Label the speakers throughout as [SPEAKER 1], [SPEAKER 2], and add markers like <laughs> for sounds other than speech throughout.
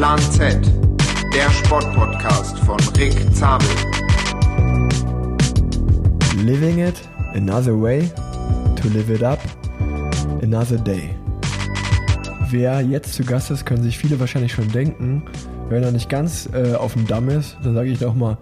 [SPEAKER 1] Plan Z, der Sportpodcast von Rick Zabel.
[SPEAKER 2] Living it another way to live it up another day. Wer jetzt zu Gast ist, können sich viele wahrscheinlich schon denken. Wenn er nicht ganz äh, auf dem Damm ist, dann sage ich doch mal.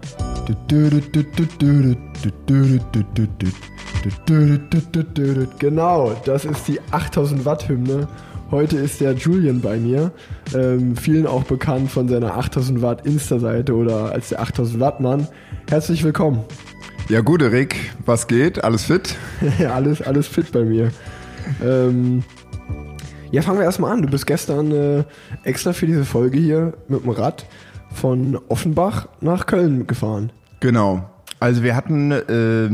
[SPEAKER 2] Genau, das ist die 8000 Watt Hymne. Heute ist der Julian bei mir, ähm, vielen auch bekannt von seiner 8000 Watt Insta-Seite oder als der 8000 Watt Mann. Herzlich willkommen.
[SPEAKER 3] Ja, gut, Rick, was geht? Alles fit?
[SPEAKER 2] ja, <laughs> alles, alles fit bei mir. Ähm, ja, fangen wir erstmal an. Du bist gestern äh, extra für diese Folge hier mit dem Rad von Offenbach nach Köln gefahren.
[SPEAKER 3] Genau. Also wir hatten äh,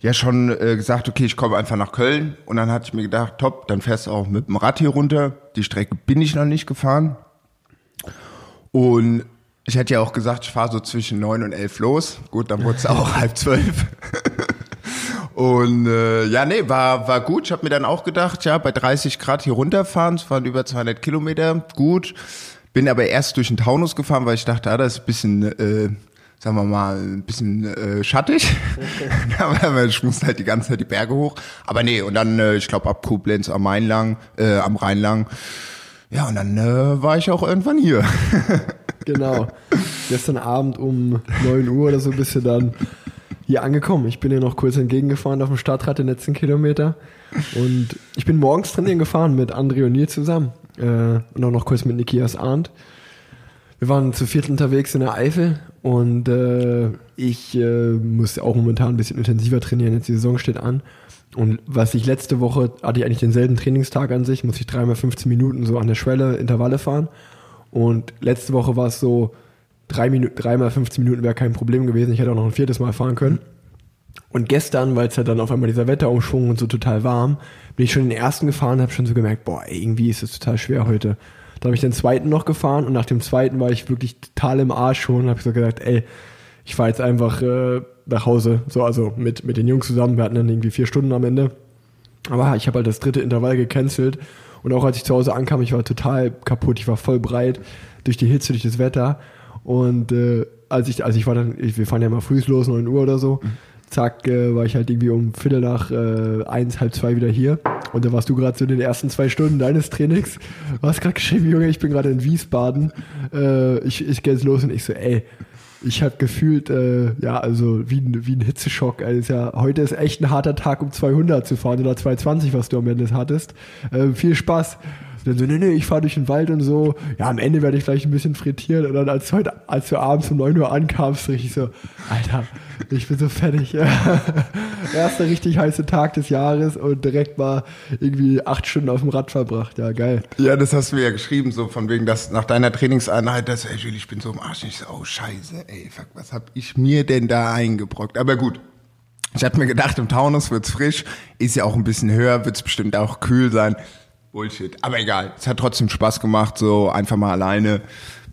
[SPEAKER 3] ja schon äh, gesagt, okay, ich komme einfach nach Köln. Und dann hatte ich mir gedacht, top, dann fährst du auch mit dem Rad hier runter. Die Strecke bin ich noch nicht gefahren. Und ich hätte ja auch gesagt, ich fahre so zwischen neun und elf los. Gut, dann wurde es auch <laughs> halb zwölf. Und äh, ja, nee, war, war gut. Ich habe mir dann auch gedacht, ja, bei 30 Grad hier runterfahren, es waren über 200 Kilometer, gut. Bin aber erst durch den Taunus gefahren, weil ich dachte, ah, das ist ein bisschen, äh, sagen wir mal, ein bisschen äh, schattig. aber ich musste halt die ganze Zeit die Berge hoch. Aber nee, und dann, äh, ich glaube, ab Koblenz am Main lang, äh, am Rhein lang. Ja, und dann äh, war ich auch irgendwann hier. <laughs>
[SPEAKER 2] genau. Gestern Abend um 9 Uhr oder so bist du dann hier angekommen. Ich bin dir noch kurz entgegengefahren auf dem Startrad den letzten Kilometer. Und ich bin morgens trainieren gefahren mit André und Nils zusammen. Äh, und auch noch kurz mit Nikias Arndt. Wir waren zu viert unterwegs in der Eifel und äh, ich äh, muss auch momentan ein bisschen intensiver trainieren. Jetzt die Saison steht an. Und was ich letzte Woche hatte ich eigentlich denselben Trainingstag an sich, muss ich dreimal 15 Minuten so an der Schwelle Intervalle fahren. Und letzte Woche war es so, drei dreimal 15 Minuten wäre kein Problem gewesen. Ich hätte auch noch ein viertes Mal fahren können. Und gestern, weil es ja dann auf einmal dieser Wetterumschwung und so total warm, bin ich schon den ersten gefahren und habe schon so gemerkt, boah, irgendwie ist es total schwer heute. Dann habe ich den zweiten noch gefahren und nach dem zweiten war ich wirklich total im Arsch schon und habe so gesagt, ey, ich fahre jetzt einfach äh, nach Hause, so also mit, mit den Jungs zusammen. Wir hatten dann irgendwie vier Stunden am Ende. Aber ich habe halt das dritte Intervall gecancelt und auch als ich zu Hause ankam, ich war total kaputt, ich war voll breit durch die Hitze, durch das Wetter und äh, als ich, also ich war dann, ich, wir fahren ja mal früh los, 9 Uhr oder so. Mhm. Zack, äh, war ich halt irgendwie um Viertel nach äh, eins, halb zwei wieder hier. Und da warst du gerade so in den ersten zwei Stunden deines Trainings. Du hast gerade geschrieben, Junge, ich bin gerade in Wiesbaden. Äh, ich ich gehe jetzt los und ich so, ey, ich habe gefühlt, äh, ja, also wie wie ein Hitzeschock. Also ja, heute ist echt ein harter Tag, um 200 zu fahren oder 220, was du am Ende hattest. Äh, viel Spaß. Dann so, nee, nee, ich fahre durch den Wald und so. Ja, am Ende werde ich vielleicht ein bisschen frittiert. Und dann, als, heute, als du abends um 9 Uhr ankamst, richtig so, Alter, ich bin so fertig. <laughs> Erster richtig heiße Tag des Jahres und direkt mal irgendwie acht Stunden auf dem Rad verbracht. Ja, geil.
[SPEAKER 3] Ja, das hast du mir ja geschrieben, so von wegen, dass nach deiner Trainingseinheit, dass, ey, Julie, ich bin so im Arsch. Ich so, oh, scheiße, ey, fuck, was hab ich mir denn da eingebrockt? Aber gut. Ich hatte mir gedacht, im Taunus wird's frisch, ist ja auch ein bisschen höher, wird's bestimmt auch kühl sein. Bullshit. Aber egal. Es hat trotzdem Spaß gemacht, so einfach mal alleine,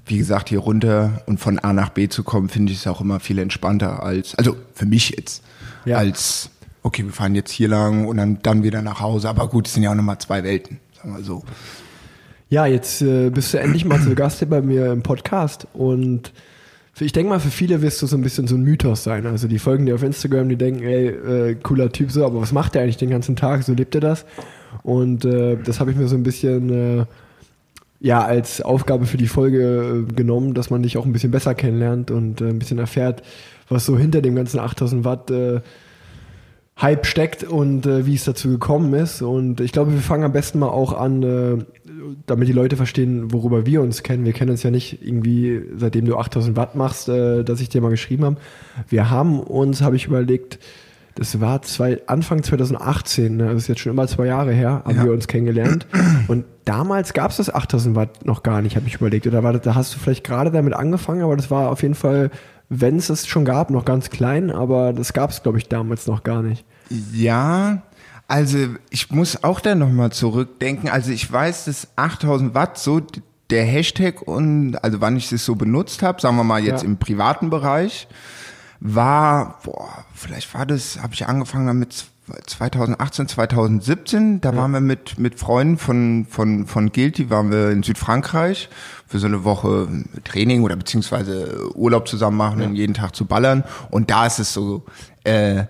[SPEAKER 3] wie gesagt, hier runter und von A nach B zu kommen, finde ich es auch immer viel entspannter als, also für mich jetzt, ja. als, okay, wir fahren jetzt hier lang und dann, dann wieder nach Hause. Aber gut, es sind ja auch nochmal zwei Welten, sagen wir so.
[SPEAKER 2] Ja, jetzt äh, bist du endlich mal zu Gast hier bei mir im Podcast und ich denke mal, für viele wirst du so ein bisschen so ein Mythos sein. Also die folgen dir auf Instagram, die denken, ey, äh, cooler Typ so, aber was macht der eigentlich den ganzen Tag? So lebt er das? Und äh, das habe ich mir so ein bisschen äh, ja als Aufgabe für die Folge äh, genommen, dass man dich auch ein bisschen besser kennenlernt und äh, ein bisschen erfährt, was so hinter dem ganzen 8000 Watt äh, Hype steckt und äh, wie es dazu gekommen ist. Und ich glaube, wir fangen am besten mal auch an, damit die Leute verstehen, worüber wir uns kennen. Wir kennen uns ja nicht irgendwie, seitdem du 8000 Watt machst, dass ich dir mal geschrieben habe. Wir haben uns, habe ich überlegt, das war zwei, Anfang 2018, ne? das ist jetzt schon immer zwei Jahre her, haben ja. wir uns kennengelernt. Und damals gab es das 8000 Watt noch gar nicht, habe ich überlegt. Oder war das, da hast du vielleicht gerade damit angefangen, aber das war auf jeden Fall, wenn es es schon gab, noch ganz klein, aber das gab es, glaube ich, damals noch gar nicht.
[SPEAKER 3] Ja, also ich muss auch da nochmal zurückdenken. Also ich weiß, dass 8000 Watt so der Hashtag und also wann ich das so benutzt habe, sagen wir mal jetzt ja. im privaten Bereich, war, boah, vielleicht war das, habe ich angefangen damit 2018, 2017, da waren wir mit, mit Freunden von, von, von Guilty, waren wir in Südfrankreich für so eine Woche Training oder beziehungsweise Urlaub zusammen machen und jeden Tag zu ballern. Und da ist es so äh,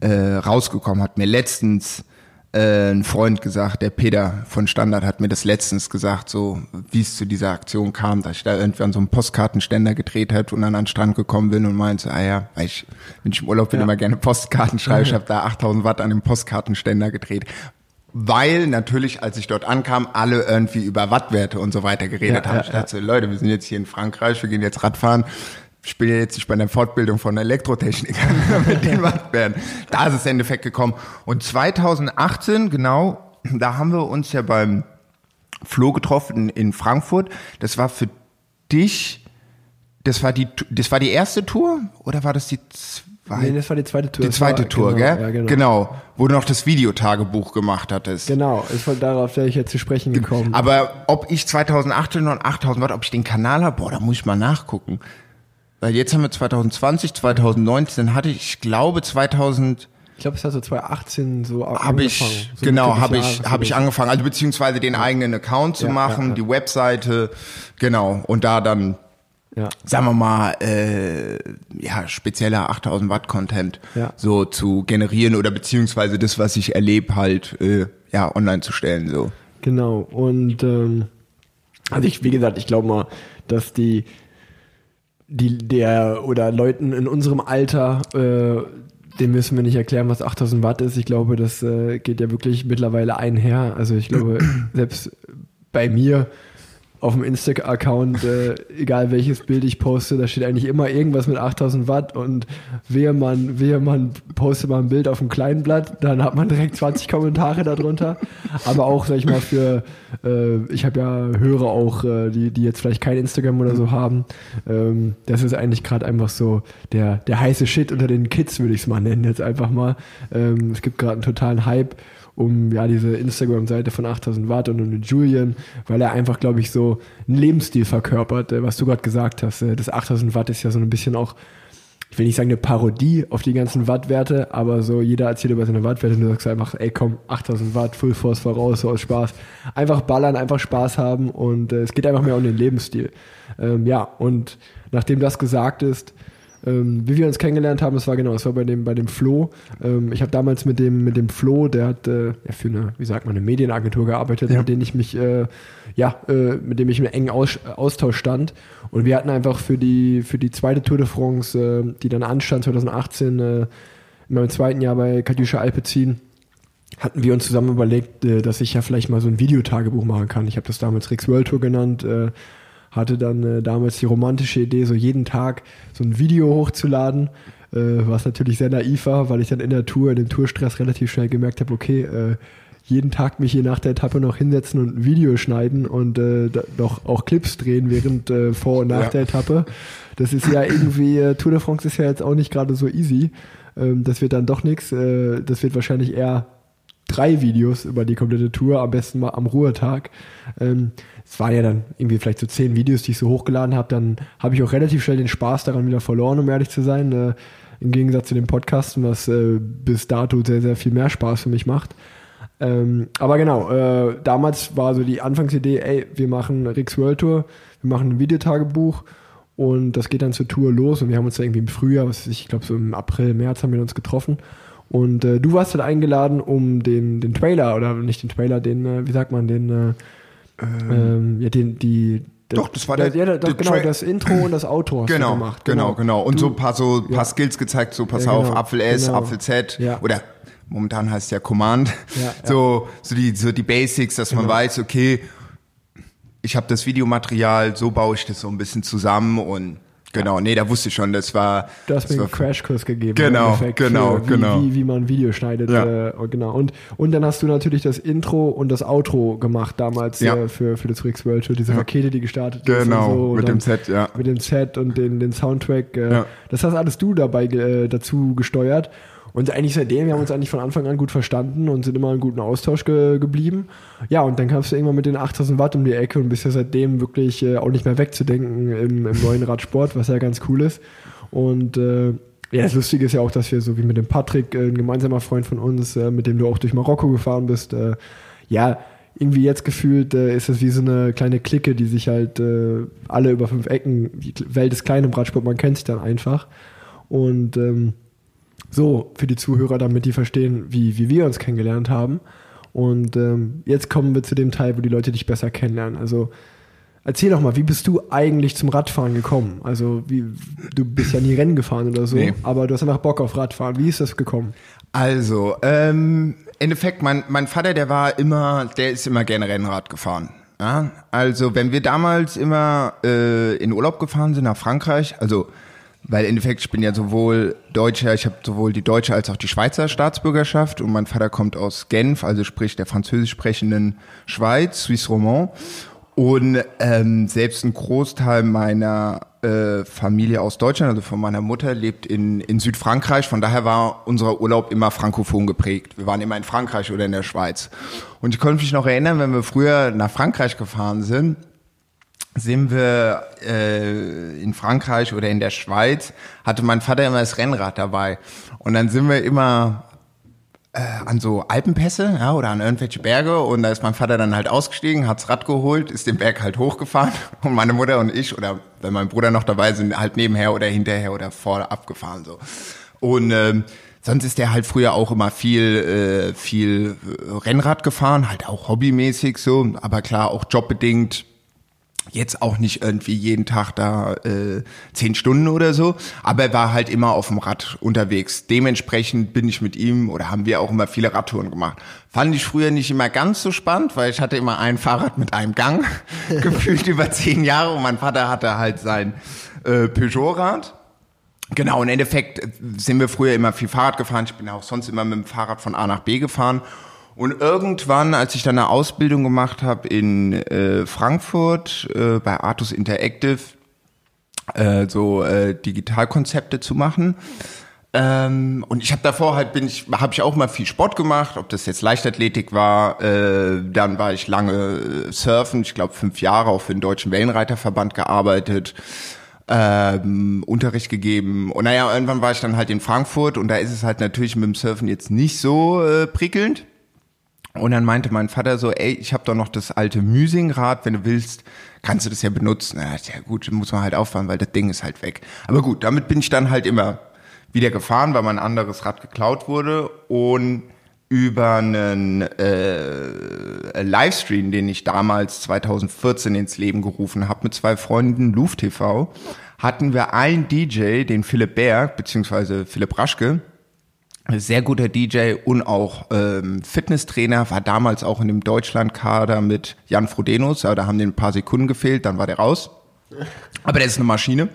[SPEAKER 3] äh, rausgekommen, hat mir letztens äh, ein Freund gesagt, der Peter von Standard hat mir das letztens gesagt, so wie es zu dieser Aktion kam, dass ich da irgendwann so einen Postkartenständer gedreht habe und dann an den Strand gekommen bin und meinte, ah ja, ich, wenn ich im Urlaub bin,
[SPEAKER 2] Ja.
[SPEAKER 3] immer gerne Postkarten schreibe, ich <laughs> habe da 8000 Watt an dem Postkartenständer gedreht. Weil natürlich, als ich dort ankam, alle irgendwie über Wattwerte und so weiter geredet
[SPEAKER 2] Ja,
[SPEAKER 3] haben.
[SPEAKER 2] ja,
[SPEAKER 3] ich dachte, so, Leute, wir sind jetzt hier in Frankreich, wir gehen jetzt Radfahren. Ich bin ja jetzt nicht bei einer Fortbildung von Elektrotechnikern mit den Wattwerten. Da ist es im Endeffekt gekommen. Und 2018, genau, da haben wir uns ja beim Flo getroffen in Frankfurt. Das war für dich, das war die, das war die erste Tour oder war das die zweite?
[SPEAKER 2] Nee, das war die zweite Tour.
[SPEAKER 3] die zweite
[SPEAKER 2] war,
[SPEAKER 3] Tour,
[SPEAKER 2] genau,
[SPEAKER 3] gell?
[SPEAKER 2] Ja, genau.
[SPEAKER 3] genau. Wo du noch das Videotagebuch gemacht hattest.
[SPEAKER 2] Genau, ist von darauf wäre ich jetzt zu sprechen gekommen.
[SPEAKER 3] Aber ob ich 2018 noch 8000 Watt, ob ich den Kanal habe, boah, da muss ich mal nachgucken. Weil jetzt haben wir 2020, 2019 hatte ich, ich glaube 2000
[SPEAKER 2] Ich glaube, es hat so 2018 so
[SPEAKER 3] habe
[SPEAKER 2] angefangen.
[SPEAKER 3] ich
[SPEAKER 2] so
[SPEAKER 3] genau habe ich habe ich
[SPEAKER 2] so.
[SPEAKER 3] angefangen, also beziehungsweise den eigenen Account zu
[SPEAKER 2] Ja,
[SPEAKER 3] machen,
[SPEAKER 2] ja, ja.
[SPEAKER 3] die Webseite, genau und da dann
[SPEAKER 2] Ja.
[SPEAKER 3] sagen wir mal, äh, ja, spezieller 8000 Watt Content
[SPEAKER 2] Ja.
[SPEAKER 3] so zu generieren oder beziehungsweise das, was ich erlebe, halt, äh, ja, online zu stellen, so.
[SPEAKER 2] Genau. Und ähm, also ich, wie gesagt, ich glaube mal, dass die, die der oder Leuten in unserem Alter, äh, dem müssen wir nicht erklären, was 8000 Watt ist. Ich glaube, das äh, geht ja wirklich mittlerweile einher. Also ich glaube, <clears throat> selbst bei mir auf dem Insta-Account, äh, egal welches Bild ich poste, da steht eigentlich immer irgendwas mit 8000 Watt und wehe man, wehe man postet mal ein Bild auf einem kleinen Blatt, dann hat man direkt 20 Kommentare darunter. Aber auch, sag ich mal, für, äh, ich habe ja Hörer auch, äh, die, die jetzt vielleicht kein Instagram oder so haben. Ähm, das ist eigentlich gerade einfach so der, der heiße Shit unter den Kids, würde ich es mal nennen, jetzt einfach mal. Ähm, es gibt gerade einen totalen Hype um ja diese Instagram-Seite von 8000 Watt und um Julian, weil er einfach, glaube ich, so einen Lebensstil verkörpert, äh, was du gerade gesagt hast. Äh, das 8000 Watt ist ja so ein bisschen auch, ich will nicht sagen eine Parodie auf die ganzen Wattwerte, aber so jeder erzählt über seine Wattwerte und du sagst einfach, ey komm, 8000 Watt, Full Force voraus, so aus Spaß. Einfach ballern, einfach Spaß haben und äh, es geht einfach mehr um den Lebensstil. Ähm, ja, und nachdem das gesagt ist, ähm, wie wir uns kennengelernt haben, es war genau, es war bei dem, bei dem Flo. Ähm, ich habe damals mit dem, mit dem Flo, der hat äh, für eine, wie sagt man, eine Medienagentur gearbeitet,
[SPEAKER 3] Ja.
[SPEAKER 2] mit dem ich mich, äh, ja, äh, mit dem ich im engen Aus Austausch stand. Und wir hatten einfach für die, für die zweite Tour de France, äh, die dann anstand 2018, äh, in meinem zweiten Jahr bei Katjuscha Alpecin, hatten wir uns zusammen überlegt, äh, dass ich ja vielleicht mal so ein Videotagebuch machen kann. Ich habe das damals Rix World Tour genannt, hatte dann äh, damals die romantische Idee, so jeden Tag so ein Video hochzuladen, äh, was natürlich sehr naiv war, weil ich dann in der Tour, in dem Tourstress relativ schnell gemerkt habe, okay, äh, jeden Tag mich hier nach der Etappe noch hinsetzen und ein Video schneiden und äh, noch auch Clips drehen während äh, vor und nach
[SPEAKER 3] Ja.
[SPEAKER 2] der Etappe. Das ist ja irgendwie, äh, Tour de France ist ja jetzt auch nicht gerade so easy. Ähm, das wird dann doch nichts. Äh, das wird wahrscheinlich eher drei Videos über die komplette Tour, am besten mal am Ruhetag. Ähm, es waren ja dann irgendwie vielleicht so zehn Videos, die ich so hochgeladen habe. Dann habe ich auch relativ schnell den Spaß daran wieder verloren, um ehrlich zu sein. Äh, Im Gegensatz zu dem Podcasten, was äh, bis dato sehr, sehr viel mehr Spaß für mich macht. Ähm, aber genau, äh, damals war so die Anfangsidee, ey, wir machen Rix World Tour, wir machen ein Videotagebuch und das geht dann zur Tour los und wir haben uns da irgendwie im Frühjahr, was ich glaube so im April, März haben wir uns getroffen und äh, du warst dann eingeladen, um den, den Trailer oder nicht den Trailer, den, äh, wie sagt man, den, äh, ähm, ja, den, die,
[SPEAKER 3] Doch, das war der-
[SPEAKER 2] ja, doch,
[SPEAKER 3] der
[SPEAKER 2] genau,
[SPEAKER 3] Tra-
[SPEAKER 2] das Intro und das Outro hast
[SPEAKER 3] Genau,
[SPEAKER 2] gemacht.
[SPEAKER 3] genau, genau. Und so
[SPEAKER 2] Du-
[SPEAKER 3] ein paar so paar
[SPEAKER 2] Ja.
[SPEAKER 3] Skills gezeigt, so pass
[SPEAKER 2] Ja,
[SPEAKER 3] auf,
[SPEAKER 2] genau,
[SPEAKER 3] Apfel S,
[SPEAKER 2] genau.
[SPEAKER 3] Apfel Z
[SPEAKER 2] Ja.
[SPEAKER 3] oder momentan heißt es ja Command. <laughs> So, so die, so die Basics, dass man
[SPEAKER 2] Genau.
[SPEAKER 3] weiß, okay, ich habe das Videomaterial, so baue ich das so ein bisschen zusammen und genau, nee, da wusste ich schon, das war.
[SPEAKER 2] Du hast
[SPEAKER 3] das
[SPEAKER 2] mir
[SPEAKER 3] war
[SPEAKER 2] einen Crashkurs gegeben.
[SPEAKER 3] Genau, genau,
[SPEAKER 2] für, wie,
[SPEAKER 3] genau.
[SPEAKER 2] Wie, wie man ein Video schneidet.
[SPEAKER 3] Ja.
[SPEAKER 2] Äh, genau. Und, und dann hast du natürlich das Intro und das Outro gemacht damals
[SPEAKER 3] Ja.
[SPEAKER 2] äh, für, für das Rix World Tour, diese Rakete, die gestartet ist.
[SPEAKER 3] Genau,
[SPEAKER 2] so,
[SPEAKER 3] mit dem Set, ja.
[SPEAKER 2] Mit dem Set und den, den Soundtrack. Äh,
[SPEAKER 3] Ja.
[SPEAKER 2] Das hast alles du dabei äh, dazu gesteuert. Und eigentlich seitdem, wir haben uns eigentlich von Anfang an gut verstanden und sind immer in guten Austausch ge geblieben. Ja, und dann kamst du irgendwann mit den 8000 Watt um die Ecke und bist ja seitdem wirklich äh, auch nicht mehr wegzudenken im, im neuen Radsport, was ja ganz cool ist. Und äh, Ja, das Lustige ist ja auch, dass wir so wie mit dem Patrick, äh, ein gemeinsamer Freund von uns, äh, mit dem du auch durch Marokko gefahren bist, äh, ja, irgendwie jetzt gefühlt äh, ist es wie so eine kleine Clique, die sich halt äh, alle über fünf Ecken, die Welt ist klein im Radsport, man kennt sich dann einfach. Und ähm, so, für die Zuhörer, damit die verstehen, wie, wie wir uns kennengelernt haben. Und ähm, jetzt kommen wir zu dem Teil, wo die Leute dich besser kennenlernen. Also erzähl doch mal, wie bist du eigentlich zum Radfahren gekommen? Also wie, du bist ja nie Rennen gefahren oder so,
[SPEAKER 3] Nee.
[SPEAKER 2] aber du hast einfach Bock auf Radfahren. Wie ist das gekommen?
[SPEAKER 3] Also, ähm, Endeffekt, mein, mein Vater, der war immer, der ist immer gerne Rennrad gefahren. Ja? Also, wenn wir damals immer äh, in Urlaub gefahren sind nach Frankreich, also, weil im Endeffekt, ich bin ja sowohl Deutscher, ich habe sowohl die deutsche als auch die Schweizer Staatsbürgerschaft und mein Vater kommt aus Genf, also sprich der französisch sprechenden Schweiz, Suisse Romand. Und ähm, selbst ein Großteil meiner äh, Familie aus Deutschland, also von meiner Mutter, lebt in, in Südfrankreich. Von daher war unser Urlaub immer frankophon geprägt. Wir waren immer in Frankreich oder in der Schweiz. Und ich konnte mich noch erinnern, wenn wir früher nach Frankreich gefahren sind, sind wir äh, in Frankreich oder in der Schweiz, hatte mein Vater immer das Rennrad dabei. Und dann sind wir immer äh, an so Alpenpässe ja, oder an irgendwelche Berge und da ist mein Vater dann halt ausgestiegen, hat's Rad geholt, ist den Berg halt hochgefahren <laughs> und meine Mutter und ich oder wenn mein Bruder noch dabei sind, halt nebenher oder hinterher oder vor abgefahren so. Und ähm, sonst ist der halt früher auch immer viel äh, viel Rennrad gefahren, halt auch hobbymäßig so, aber klar auch jobbedingt jetzt auch nicht irgendwie jeden Tag da äh, zehn Stunden oder so, aber er war halt immer auf dem Rad unterwegs. Dementsprechend bin ich mit ihm oder haben wir auch immer viele Radtouren gemacht. Fand ich früher nicht immer ganz so spannend, weil ich hatte immer ein Fahrrad mit einem Gang, <laughs> gefühlt über zehn Jahre und mein Vater hatte halt sein äh, Peugeot-Rad. Genau, im Endeffekt sind wir früher immer viel Fahrrad gefahren. Ich bin auch sonst immer mit dem Fahrrad von A nach B gefahren. Und irgendwann, als ich dann eine Ausbildung gemacht habe in äh, Frankfurt äh, bei Artus Interactive, äh, so äh, Digitalkonzepte zu machen. Ähm, und ich habe davor halt bin ich habe ich auch mal viel Sport gemacht, ob das jetzt Leichtathletik war, äh, dann war ich lange äh, surfen, ich glaube fünf Jahre auch für den deutschen Wellenreiterverband gearbeitet ähm, Unterricht gegeben. Und naja, irgendwann war ich dann halt in Frankfurt und da ist es halt natürlich mit dem Surfen jetzt nicht so äh, prickelnd. Und dann meinte mein Vater so, ey, ich habe doch noch das alte Müsingrad, wenn du willst, kannst du das ja benutzen. Na, ja gut, muss man halt auffahren, weil das Ding ist halt weg. Aber gut, damit bin ich dann halt immer wieder gefahren, weil mein anderes Rad geklaut wurde und über einen äh, Livestream, den ich damals 2014 ins Leben gerufen habe mit zwei Freunden, Luft TV, hatten wir einen DJ, den Philipp Berg, beziehungsweise Philipp Raschke, sehr guter DJ und auch ähm, Fitnesstrainer, war damals auch in dem Deutschlandkader mit Jan Frodenus, aber da haben den ein paar Sekunden gefehlt, dann war der raus. Aber der ist eine Maschine.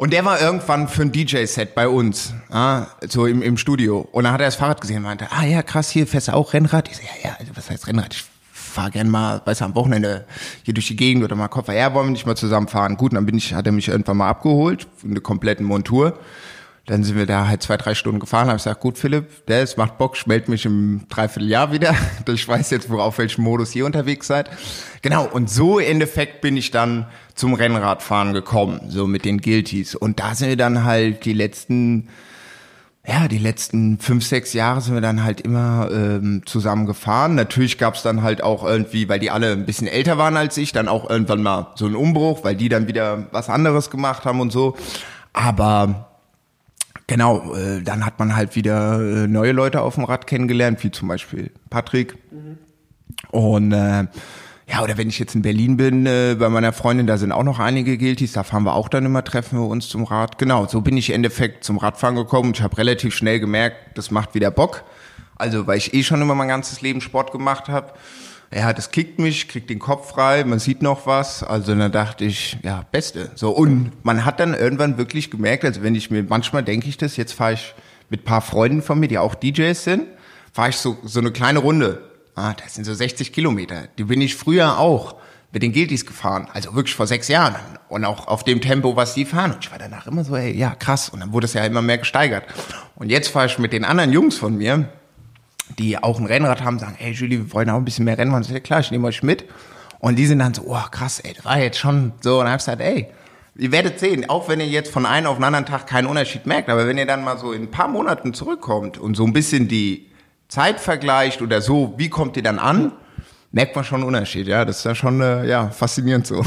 [SPEAKER 3] Und der war irgendwann für ein DJ-Set bei uns, ah, so im, im Studio. Und dann hat er das Fahrrad gesehen und meinte, ah ja, krass, hier fährst du auch Rennrad? Ich so, ja, ja, also, was heißt Rennrad? Ich fahr gern mal, weißt du, am Wochenende hier durch die Gegend oder mal Koffer. Ja, wollen wir nicht mal zusammen fahren? Gut, dann bin ich, hat er mich irgendwann mal abgeholt, eine kompletten Montur. Dann sind wir da halt zwei, drei Stunden gefahren. Habe ich gesagt, gut, Philipp, der ist, macht Bock, schmelzt mich im Dreivierteljahr wieder. <laughs> Ich weiß jetzt, worauf welchem Modus ihr unterwegs seid. Genau, und so im Endeffekt bin ich dann zum Rennradfahren gekommen, so mit den Guilties. Und da sind wir dann halt die letzten, ja, die letzten fünf, sechs Jahre sind wir dann halt immer ähm, zusammen gefahren. Natürlich gab's dann halt auch irgendwie, weil die alle ein bisschen älter waren als ich, dann auch irgendwann mal so einen Umbruch, weil die dann wieder was anderes gemacht haben und so. Aber Genau, äh, dann hat man halt wieder äh, neue Leute auf dem Rad kennengelernt, wie zum Beispiel Patrick. Und äh, ja, oder wenn ich jetzt in Berlin bin, äh, bei meiner Freundin, da sind auch noch einige Guilties, da fahren wir auch dann immer, treffen wir uns zum Rad. Genau, so bin ich im Endeffekt zum Radfahren gekommen. Ich habe relativ schnell gemerkt, das macht wieder Bock. Also, weil ich eh schon immer mein ganzes Leben Sport gemacht habe. Ja, das kickt mich, kriegt den Kopf frei, man sieht noch was. Also dann dachte ich, ja, Beste. So, und man hat dann irgendwann wirklich gemerkt, also wenn ich mir, manchmal denke ich das, jetzt fahre ich mit paar Freunden von mir, die auch DJs sind, fahre ich so, so eine kleine Runde. Ah, das sind so 60 Kilometer. Die bin ich früher auch mit den Guilties gefahren. Also wirklich vor sechs Jahren. Und auch auf dem Tempo, was die fahren. Und ich war danach immer so, ey, ja, krass. Und dann wurde es ja immer mehr gesteigert. Und jetzt fahre ich mit den anderen Jungs von mir, die auch ein Rennrad haben, sagen, ey Julie, wir wollen auch ein bisschen mehr sag, ja klar, ich nehme euch mit. Und die sind dann so, oh krass, ey, das war jetzt schon so. Und dann hab ich gesagt, ey, ihr werdet sehen, auch wenn ihr jetzt von einem auf den anderen Tag keinen Unterschied merkt, aber wenn ihr dann mal so in ein paar Monaten zurückkommt und so ein bisschen die Zeit vergleicht oder so, wie kommt ihr dann an, merkt man schon einen Unterschied. Ja, das ist ja schon äh, ja, faszinierend so.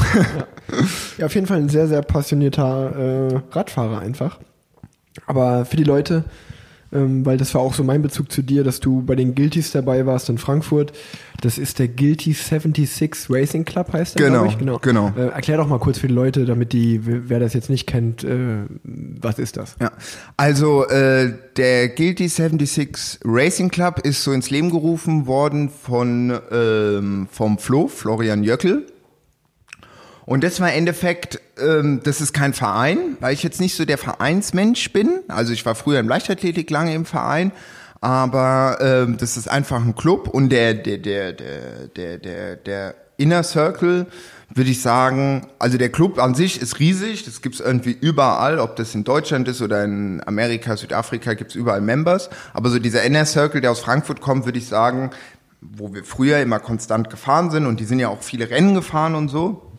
[SPEAKER 2] Ja, auf jeden Fall ein sehr, sehr passionierter äh, Radfahrer einfach. Aber für die Leute, ähm, weil das war auch so mein Bezug zu dir, dass du bei den Guilties dabei warst in Frankfurt. Das ist der Guilty 76 Racing Club, heißt der,
[SPEAKER 3] Genau,
[SPEAKER 2] ich. Genau.
[SPEAKER 3] genau.
[SPEAKER 2] Äh, erklär doch mal kurz für die Leute, damit die, wer das jetzt nicht kennt, äh, was ist das?
[SPEAKER 3] Ja, also äh, der Guilty 76 Racing Club ist so ins Leben gerufen worden von ähm, vom Flo, Florian Jöckel. Und das war im Endeffekt, ähm, das ist kein Verein, weil ich jetzt nicht so der Vereinsmensch bin. Also ich war früher im Leichtathletik lange im Verein, aber ähm, das ist einfach ein Club und der der der der der der, der Inner Circle würde ich sagen, also der Club an sich ist riesig, das gibt's irgendwie überall, ob das in Deutschland ist oder in Amerika, Südafrika, gibt's überall Members. Aber so dieser Inner Circle, der aus Frankfurt kommt, würde ich sagen, wo wir früher immer konstant gefahren sind und die sind ja auch viele Rennen gefahren und so.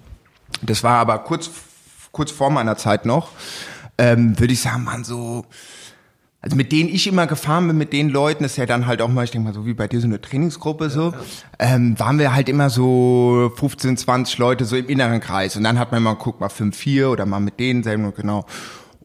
[SPEAKER 3] Das war aber kurz, kurz vor meiner Zeit noch, ähm, würde ich sagen, man so, also mit denen ich immer gefahren bin, mit den Leuten, ist ja dann halt auch mal, ich denke mal, so wie bei dir so eine Trainingsgruppe so, Ähm, waren wir halt immer so 15, 20 Leute so im inneren Kreis. Und dann hat man mal, guck mal, 5, 4 oder mal mit denen selber, genau.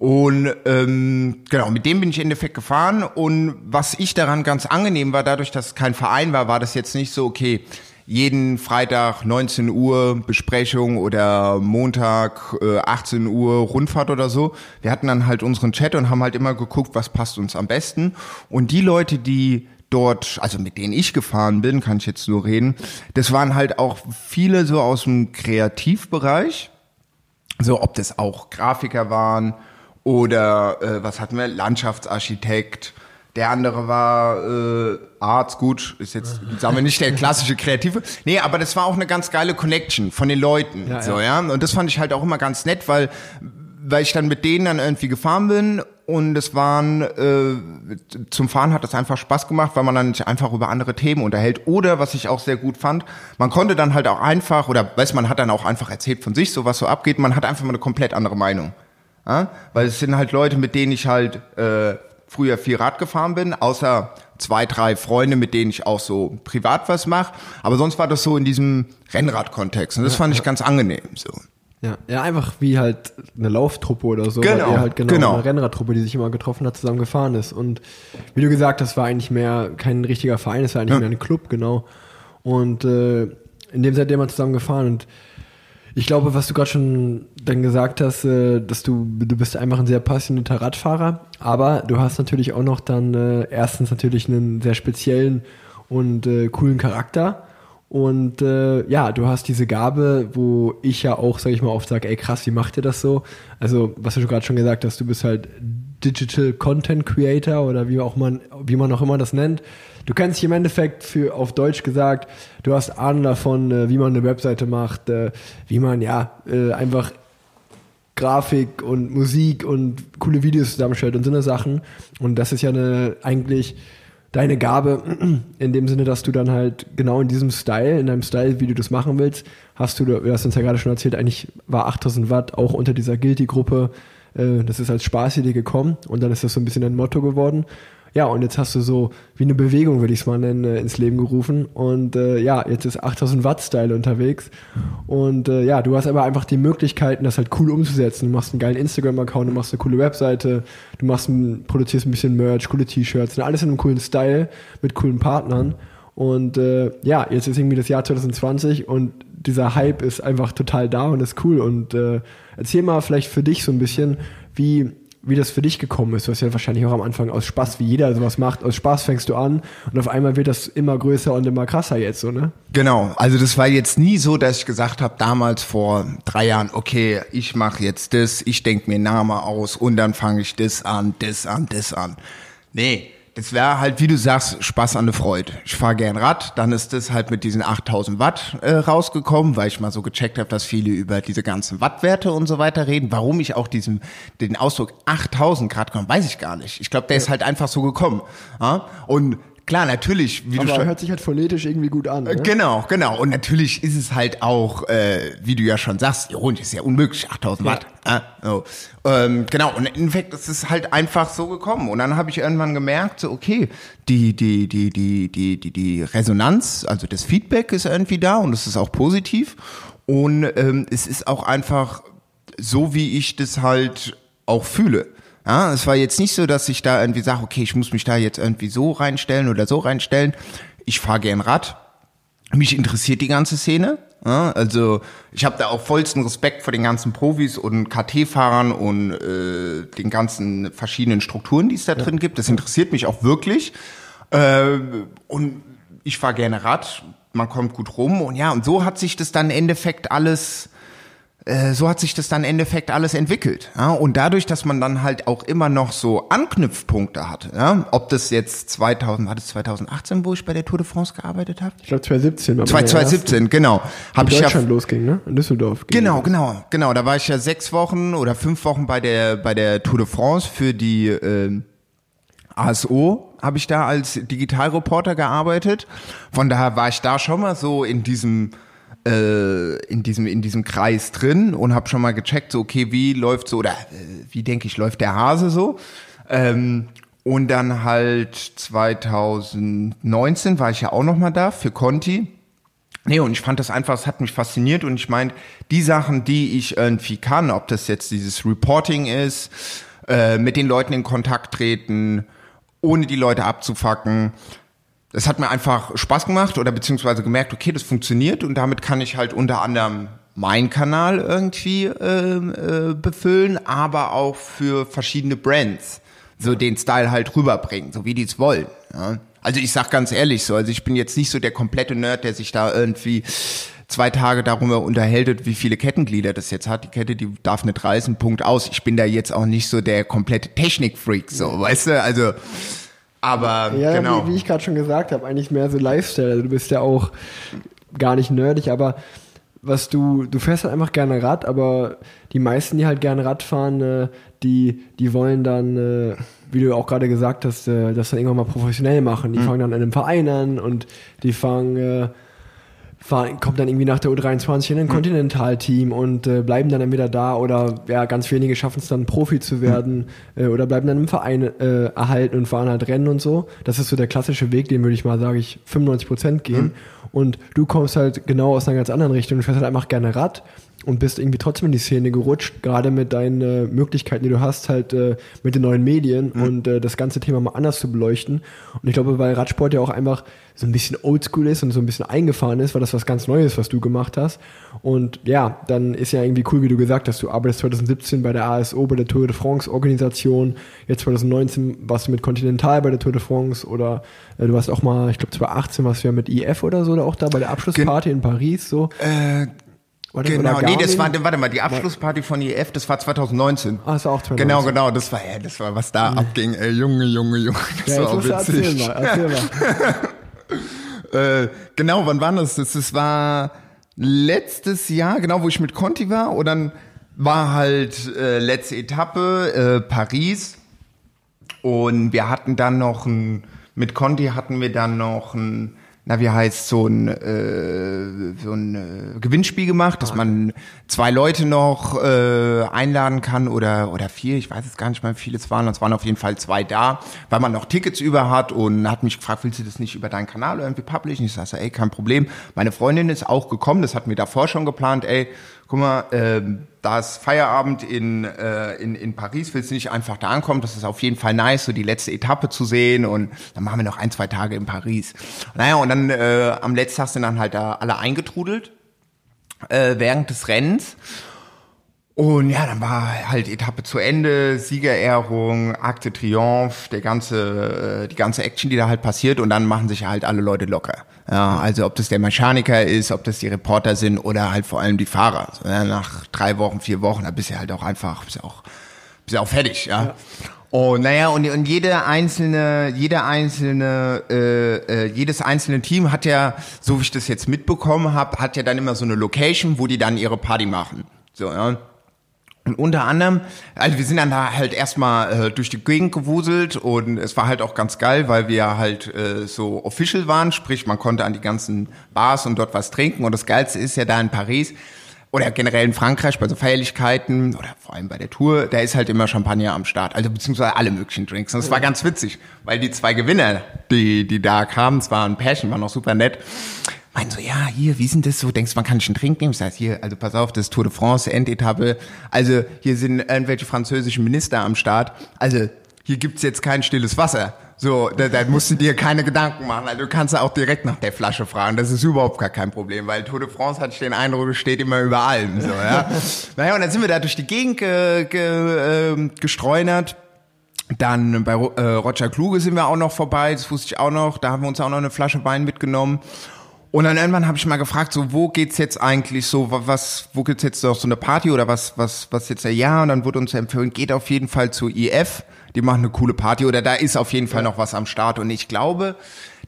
[SPEAKER 3] Und ähm, genau, mit dem bin ich im Endeffekt gefahren. Und was ich daran ganz angenehm war, dadurch, dass es kein Verein war, war das jetzt nicht so, okay, jeden Freitag 19 Uhr Besprechung oder Montag äh, 18 Uhr Rundfahrt oder so. Wir hatten dann halt unseren Chat und haben halt immer geguckt, was passt uns am besten. Und die Leute, die dort, also mit denen ich gefahren bin, kann ich jetzt nur reden, das waren halt auch viele so aus dem Kreativbereich. So, ob das auch Grafiker waren oder äh, was hatten wir, Landschaftsarchitekt. Der andere war äh, Arzt, gut, ist jetzt, sagen wir nicht der klassische Kreative. Nee, aber das war auch eine ganz geile Connection von den Leuten.
[SPEAKER 2] Ja,
[SPEAKER 3] so, ja. Und das fand ich halt auch immer ganz nett, weil, weil ich dann mit denen dann irgendwie gefahren bin und es waren, äh, zum Fahren hat das einfach Spaß gemacht, weil man dann sich einfach über andere Themen unterhält. Oder, was ich auch sehr gut fand, man konnte dann halt auch einfach, oder weiß man hat dann auch einfach erzählt von sich, so was so abgeht, man hat einfach mal eine komplett andere Meinung. Ja? Weil es sind halt Leute, mit denen ich halt äh, früher viel Rad gefahren bin, außer zwei, drei Freunde, mit denen ich auch so privat was mache. Aber sonst war das so in diesem Rennrad-Kontext. Und das fand ich ganz angenehm. So.
[SPEAKER 2] Ja, ja, einfach wie halt eine Lauftruppe oder so.
[SPEAKER 3] Genau,
[SPEAKER 2] weil halt genau,
[SPEAKER 3] genau.
[SPEAKER 2] eine Rennradtruppe, die sich immer getroffen hat, zusammen gefahren ist. Und wie du gesagt hast, war eigentlich mehr kein richtiger Verein, es war eigentlich
[SPEAKER 3] Ja.
[SPEAKER 2] mehr ein Club, genau. Und äh, in dem ihr immer zusammen gefahren. Und ich glaube, was du gerade schon dann gesagt hast, äh, dass du, du bist einfach ein sehr passionierter Radfahrer, aber du hast natürlich auch noch dann äh, erstens natürlich einen sehr speziellen und äh, coolen Charakter. Und äh, ja, du hast diese Gabe, wo ich ja auch, sag ich mal, oft sage, ey krass, wie macht ihr das so? Also, was du gerade schon gesagt hast, du bist halt Digital Content Creator oder wie auch man, wie man auch immer das nennt. Du kennst dich im Endeffekt für auf Deutsch gesagt, du hast Ahnung davon, äh, wie man eine Webseite macht, äh, wie man ja äh, einfach Grafik und Musik und coole Videos zusammenstellt und so eine Sachen. Und das ist ja eine eigentlich deine Gabe <clears throat> in dem Sinne, dass du dann halt genau in diesem Style, in deinem Style, wie du das machen willst, hast du, du hast uns ja gerade schon erzählt, eigentlich war 8000 Watt auch unter dieser Guilty-Gruppe, äh, das ist als Spaßidee gekommen und dann ist das so ein bisschen ein Motto geworden. Ja, und jetzt hast du so wie eine Bewegung, würde ich es mal nennen, äh, ins Leben gerufen. Und äh, ja, jetzt ist 8000 Watt Style unterwegs. Und äh, ja, du hast aber einfach die Möglichkeiten, das halt cool umzusetzen. Du machst einen geilen Instagram-Account, du machst eine coole Webseite, du machst ein, produzierst ein bisschen Merch, coole T-Shirts, und alles in einem coolen Style mit coolen Partnern. Und äh, ja, jetzt ist irgendwie das Jahr 2020 und dieser Hype ist einfach total da und ist cool. Und äh, erzähl mal vielleicht für dich so ein bisschen, wie wie das für dich gekommen ist. Du hast ja wahrscheinlich auch am Anfang aus Spaß, wie jeder sowas macht, aus Spaß fängst du an und auf einmal wird das immer größer und immer krasser jetzt, so, ne?
[SPEAKER 3] Genau, also das war jetzt nie so, dass ich gesagt habe, damals vor drei Jahren, okay, ich mache jetzt das, ich denk mir Name aus und dann fange ich das an, das an, das an. Nee, das wäre halt, wie du sagst, Spaß an der Freude. Ich fahre gern Rad, dann ist das halt mit diesen 8000 Watt äh, rausgekommen, weil ich mal so gecheckt habe, dass viele über diese ganzen Wattwerte und so weiter reden. Warum ich auch diesen den Ausdruck 8000 Grad komme, weiß ich gar nicht. Ich glaube, der ist halt einfach so gekommen. Ja? Und klar, natürlich, wie du
[SPEAKER 2] Aber
[SPEAKER 3] schon.
[SPEAKER 2] hört sich halt phonetisch irgendwie gut an. Ne?
[SPEAKER 3] Genau, genau. Und natürlich ist es halt auch, äh, wie du ja schon sagst, ironisch ist ja unmöglich, 8000 Watt. Ja. so. ähm, genau, und im Endeffekt ist es halt einfach so gekommen. Und dann habe ich irgendwann gemerkt, so, okay, die, die, die, die, die, die, die Resonanz, also das Feedback ist irgendwie da und es ist auch positiv. Und ähm, es ist auch einfach so, wie ich das halt auch fühle. Ja, es war jetzt nicht so, dass ich da irgendwie sage, okay, ich muss mich da jetzt irgendwie so reinstellen oder so reinstellen. Ich fahre gern Rad. Mich interessiert die ganze Szene. Ja, also ich habe da auch vollsten Respekt vor den ganzen Profis und KT-Fahrern und äh, den ganzen verschiedenen Strukturen, die es da drin gibt. Das interessiert mich auch wirklich. Äh, und ich fahre gerne Rad. Man kommt gut rum und ja, und so hat sich das dann im Endeffekt alles äh, so hat sich das dann im Endeffekt alles entwickelt. Ja? Und dadurch, dass man dann halt auch immer noch so Anknüpfpunkte hat, ja? ob das jetzt 2000, war das 2018, wo ich bei der Tour de France gearbeitet habe?
[SPEAKER 2] Ich glaube 2017 war
[SPEAKER 3] 2017, genau. Habe
[SPEAKER 2] in
[SPEAKER 3] ich ja
[SPEAKER 2] Deutschland losging, ne? In Düsseldorf. ging
[SPEAKER 3] Genau,
[SPEAKER 2] das.
[SPEAKER 3] genau, genau. Da war ich ja sechs Wochen oder fünf Wochen bei der bei der Tour de France für die äh, ASO habe ich da als Digitalreporter gearbeitet. Von daher war ich da schon mal so in diesem äh, in diesem in diesem Kreis drin und habe schon mal gecheckt, so okay, wie läuft so oder äh, wie denke ich läuft der Hase so. Ähm, und dann halt 2019 war ich ja auch noch mal da für Conti. Nee, und ich fand das einfach, es hat mich fasziniert und ich meine, die Sachen, die ich irgendwie kann, ob das jetzt dieses Reporting ist, äh, mit den Leuten in Kontakt treten, ohne die Leute abzufacken, das hat mir einfach Spaß gemacht oder beziehungsweise gemerkt, okay, das funktioniert und damit kann ich halt unter anderem meinen Kanal irgendwie äh, äh, befüllen, aber auch für verschiedene Brands so den Style halt rüberbringen, so wie die es wollen. Ja. Also ich sag ganz ehrlich so, also ich bin jetzt nicht so der komplette Nerd, der sich da irgendwie zwei Tage darüber unterhält, wie viele Kettenglieder das jetzt hat. Die Kette, die darf nicht reißen, Punkt aus. Ich bin da jetzt auch nicht so der komplette Technikfreak, so, weißt du, also aber
[SPEAKER 2] Ja,
[SPEAKER 3] genau.
[SPEAKER 2] wie, wie ich gerade schon gesagt habe, eigentlich mehr so Lifestyle. Also du bist ja auch gar nicht nerdig, aber was du, du fährst halt einfach gerne Rad, aber die meisten, die halt gerne Rad fahren, äh, die, die wollen dann, äh, wie du auch gerade gesagt hast, äh, das dann irgendwann mal professionell machen. Die
[SPEAKER 3] Mhm.
[SPEAKER 2] fangen dann in einem Verein an und die fangen, fahren, kommt dann irgendwie nach der U23 in
[SPEAKER 3] Mhm.
[SPEAKER 2] ein Kontinentalteam und äh, bleiben dann entweder da oder ja, ganz wenige schaffen es dann Profi
[SPEAKER 3] Mhm.
[SPEAKER 2] zu werden äh, oder bleiben dann im Verein äh, erhalten und fahren halt Rennen und so. Das ist so der klassische Weg, den würde ich mal, sage ich, 95 Prozent gehen.
[SPEAKER 3] Mhm.
[SPEAKER 2] Und du kommst halt genau aus einer ganz anderen Richtung. Du fährst halt einfach gerne Rad und bist irgendwie trotzdem in die Szene gerutscht, gerade mit deinen äh, Möglichkeiten, die du hast, halt äh, mit den neuen Medien und äh, das ganze Thema mal anders zu beleuchten. Und ich glaube, weil Radsport ja auch einfach so ein bisschen oldschool ist und so ein bisschen eingefahren ist, war das was ganz Neues, was du gemacht hast. Und ja, dann ist ja irgendwie cool, wie du gesagt hast, du arbeitest 2017 bei der ASO, bei der Tour de France Organisation, jetzt 2019 warst du mit Continental bei der Tour de France oder äh, du warst auch mal, ich glaube 2018 warst du ja mit IF oder so, oder auch da bei der Abschlussparty in Paris, so. Das-
[SPEAKER 3] genau,
[SPEAKER 2] oder
[SPEAKER 3] nee, das war, warte mal, die Abschlussparty von IF, das war 2019.
[SPEAKER 2] Ah, das war auch 2019.
[SPEAKER 3] Genau, genau, das war, ja, das war, was da abging, ey, Junge, Junge, Junge, das
[SPEAKER 2] Ja,
[SPEAKER 3] war auch witzig.
[SPEAKER 2] mal, erzähl mal. <laughs>
[SPEAKER 3] Äh, genau, wann war das? das? Das war letztes Jahr, genau, wo ich mit Conti war. Und dann war halt äh, letzte Etappe äh, Paris. Und wir hatten dann noch ein, mit Conti hatten wir dann noch ein, na wie heißt so ein äh, so ein äh, Gewinnspiel gemacht, dass man zwei Leute noch äh, einladen kann oder oder vier, ich weiß jetzt gar nicht mal, wie viele es waren, es waren auf jeden Fall zwei da, weil man noch Tickets über hat und hat mich gefragt, willst du das nicht über deinen Kanal irgendwie publishen? Ich sag so, ey, kein Problem. Meine Freundin ist auch gekommen, das hatten wir davor schon geplant, ey, guck mal, ähm, da ist Feierabend in, äh, in, in Paris, willst du nicht einfach da ankommen? Das ist auf jeden Fall nice, so die letzte Etappe zu sehen und dann machen wir noch ein, zwei Tage in Paris. Naja, und dann äh, am letzten Tag sind dann halt da alle eingetrudelt äh, während des Rennens. Und ja, dann war halt Etappe zu Ende, Siegerehrung, Akte Triomphe, der ganze, äh, die ganze Action, die da halt passiert und dann machen sich halt alle Leute locker. Ja, also ob das der Mechaniker ist, ob das die Reporter sind oder halt vor allem die Fahrer. So, ja, nach drei Wochen, vier Wochen, da bist du halt auch einfach, bist du auch, bist auch fertig, ja. Und naja, und, und jede einzelne, jede einzelne, äh, äh, jedes einzelne Team hat ja, so wie ich das jetzt mitbekommen habe, hat ja dann immer so eine Location, wo die dann ihre Party machen. So, ja. Und unter anderem, also wir sind dann da halt erstmal äh, durch die Gegend gewuselt und es war halt auch ganz geil, weil wir halt äh, so official waren, sprich man konnte an die ganzen Bars und dort was trinken. Und das Geilste ist ja da in Paris oder generell in Frankreich bei so Feierlichkeiten oder vor allem bei der Tour, da ist halt immer Champagner am Start, also beziehungsweise alle möglichen Drinks. Und das war ganz witzig, weil die zwei Gewinner, die, die da kamen, es war ein Pärchen, war noch super nett, meinen so, ja, hier, wie sind das so? Denkst man kann nicht einen Trink nehmen? Ich sag, hier, also pass auf, das ist Tour de France, Endetappe. Also hier sind irgendwelche französischen Minister am Start. Also hier gibt's jetzt kein stilles Wasser. So, da, da musst du dir keine Gedanken machen. Also du kannst auch direkt nach der Flasche fragen. Das ist überhaupt gar kein Problem, weil Tour de France hat ich den Eindruck, steht immer über allem. So, ja. <laughs> naja, und dann sind wir da durch die Gegend ge, ge, äh, gestreunert. Dann bei äh, Roger Kluge sind wir auch noch vorbei, das wusste ich auch noch. Da haben wir uns auch noch eine Flasche Wein mitgenommen. Und dann irgendwann habe ich mal gefragt, so wo geht's jetzt eigentlich so, was, wo gibt's jetzt noch so eine Party oder was, was, was jetzt der ja? Und dann wurde uns empfohlen, geht auf jeden Fall zu IF, die machen eine coole Party oder da ist auf jeden Fall noch was am Start. Und ich glaube,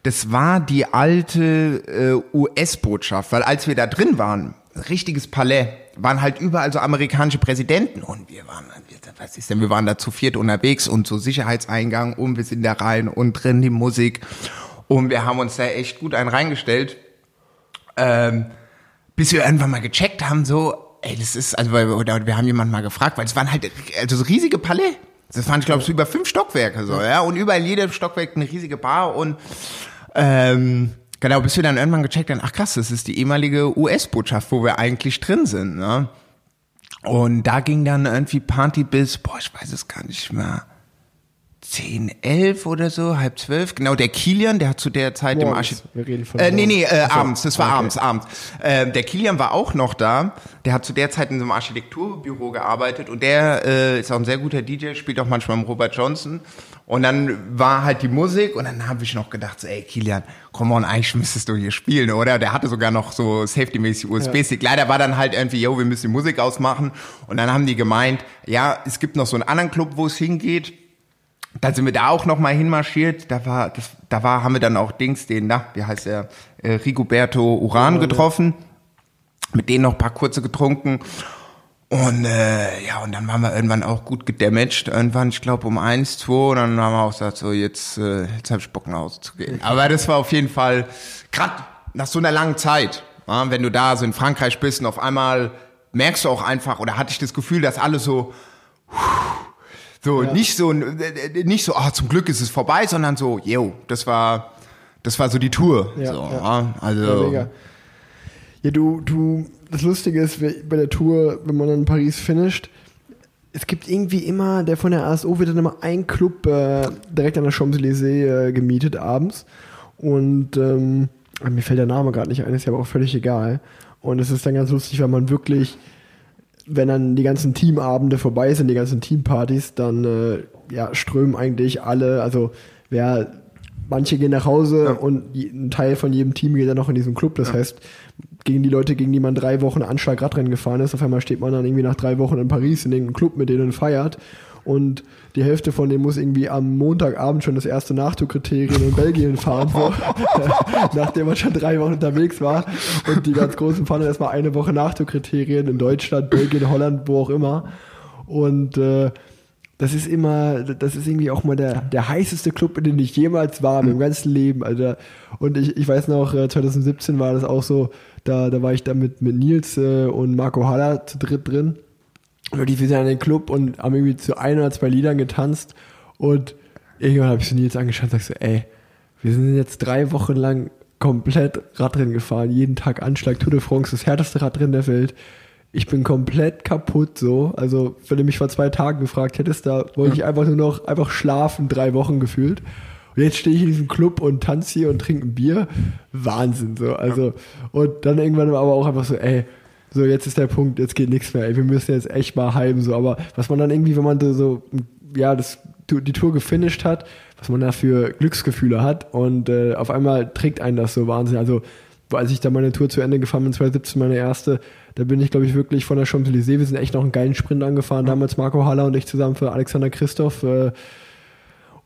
[SPEAKER 3] das war die alte äh, US-Botschaft, weil als wir da drin waren, richtiges Palais, waren halt überall so amerikanische Präsidenten. Und wir waren, was ist denn, wir waren da zu viert unterwegs und so Sicherheitseingang und wir sind da rein und drin die Musik. Und wir haben uns da echt gut einen reingestellt ähm, bis wir irgendwann mal gecheckt haben, so, ey, das ist, also oder wir haben jemanden mal gefragt, weil es waren halt also so riesige Palais. Das waren, ich glaube, so über fünf Stockwerke so, ja. Und überall jeder Stockwerk eine riesige Bar und ähm, genau, bis wir dann irgendwann gecheckt haben, ach krass, das ist die ehemalige US-Botschaft, wo wir eigentlich drin sind, ne? Und da ging dann irgendwie Party bis, boah, ich weiß es gar nicht mehr. 10, 11 oder so, halb zwölf. Genau, der Kilian, der hat zu der Zeit
[SPEAKER 2] Morgens.
[SPEAKER 3] im Architekt...
[SPEAKER 2] Wir reden von
[SPEAKER 3] Äh, nee, nee, äh, abends, das war
[SPEAKER 2] Okay.
[SPEAKER 3] abends, abends. Äh, der Kilian war auch noch da, der hat zu der Zeit in so einem Architekturbüro gearbeitet und der äh, ist auch ein sehr guter DJ, spielt auch manchmal mit Robert Johnson. Und dann war halt die Musik und dann habe ich noch gedacht, so, ey Kilian, komm on, eigentlich müsstest du hier spielen, oder? Der hatte sogar noch so safety-mäßig USB-Stick. Leider war dann halt irgendwie, yo, wir müssen die Musik ausmachen. Und dann haben die gemeint, ja, es gibt noch so einen anderen Club, wo es hingeht. Dann sind wir da auch noch mal hinmarschiert. Da war, das, da war, haben wir dann auch Dings, den, na, wie heißt der, äh, Rigoberto Uran getroffen. Mit denen noch ein paar kurze getrunken. Und äh, ja, und dann waren wir irgendwann auch gut gedamaged. Irgendwann, ich glaube, um eins, zwei. Und dann haben wir auch gesagt, so jetzt, äh, jetzt habe ich Bock nach Hause zu gehen. Aber das war auf jeden Fall, gerade nach so einer langen Zeit, ja, wenn du da so in Frankreich bist und auf einmal merkst du auch einfach, oder hatte ich das Gefühl, dass alle so, so, nicht so, äh, nicht so, ah, zum Glück ist es vorbei, sondern so, yo, das war, das war so die Tour.
[SPEAKER 2] Ja,
[SPEAKER 3] so,
[SPEAKER 2] ja.
[SPEAKER 3] ja, also,
[SPEAKER 2] Ja, mega. Ja, du, du, das Lustige ist, bei der Tour, wenn man dann in Paris finisht, es gibt irgendwie immer, der von der ASO wird dann immer ein Club äh, direkt an der Champs-Élysées äh, gemietet abends. Und ähm, mir fällt der Name gerade nicht ein, ist ja aber auch völlig egal. Und es ist dann ganz lustig, weil man wirklich, wenn dann die ganzen Teamabende vorbei sind, die ganzen Teampartys, dann äh, ja, strömen eigentlich alle, also wer manche gehen nach Hause und die, ein Teil von jedem Team geht dann noch in diesen Club. Das heißt, gegen die Leute, gegen die man drei Wochen Anschlag Radrennen gefahren ist, auf einmal steht man dann irgendwie nach drei Wochen in Paris in irgendeinem Club, mit denen feiert. Und die Hälfte von denen muss irgendwie am Montagabend schon das erste Nachtourkriterium in Belgien fahren, so, <laughs> nachdem man schon drei Wochen unterwegs war. Und die ganz Großen fahren dann erstmal eine Woche Nachtourkriterien in Deutschland, Belgien, Holland, wo auch immer. Und äh, das ist immer, das ist irgendwie auch mal der, der heißeste Club, in dem ich jemals war, in meinem ganzen Leben, Alter. Und ich, ich weiß noch, äh, 2017 war das auch so, da, da war ich da mit, mit Nils äh, und Marco Haller zu dritt drin. Die wir sind an den Club und haben irgendwie zu ein oder zwei Liedern getanzt. Und irgendwann habe ich so Nils angeschaut und sag so, ey, wir sind jetzt drei Wochen lang komplett Radrennen gefahren, jeden Tag Anschlag, Tour de France, das härteste Radrennen der Welt. Ich bin komplett kaputt so. Also, wenn du mich vor zwei Tagen gefragt hättest, da wollte ich einfach nur noch einfach schlafen, drei Wochen gefühlt. Und jetzt stehe ich in diesem Club und tanze hier und trinke ein Bier. Wahnsinn so. Also, und dann irgendwann aber auch einfach so, ey, so jetzt ist der Punkt, jetzt geht nichts mehr, ey, wir müssen jetzt echt mal heim, so, aber was man dann irgendwie, wenn man so- ja, das, die Tour gefinisht hat, was man da für Glücksgefühle hat und äh, auf einmal trägt einen das so Wahnsinn, also als ich da meine Tour zu Ende gefahren bin, 2017 meine erste, da bin ich glaube ich wirklich von der Champs-Élysées, wir sind echt noch einen geilen Sprint angefahren, damals Marco Haller und ich zusammen für Alexander Christoph äh,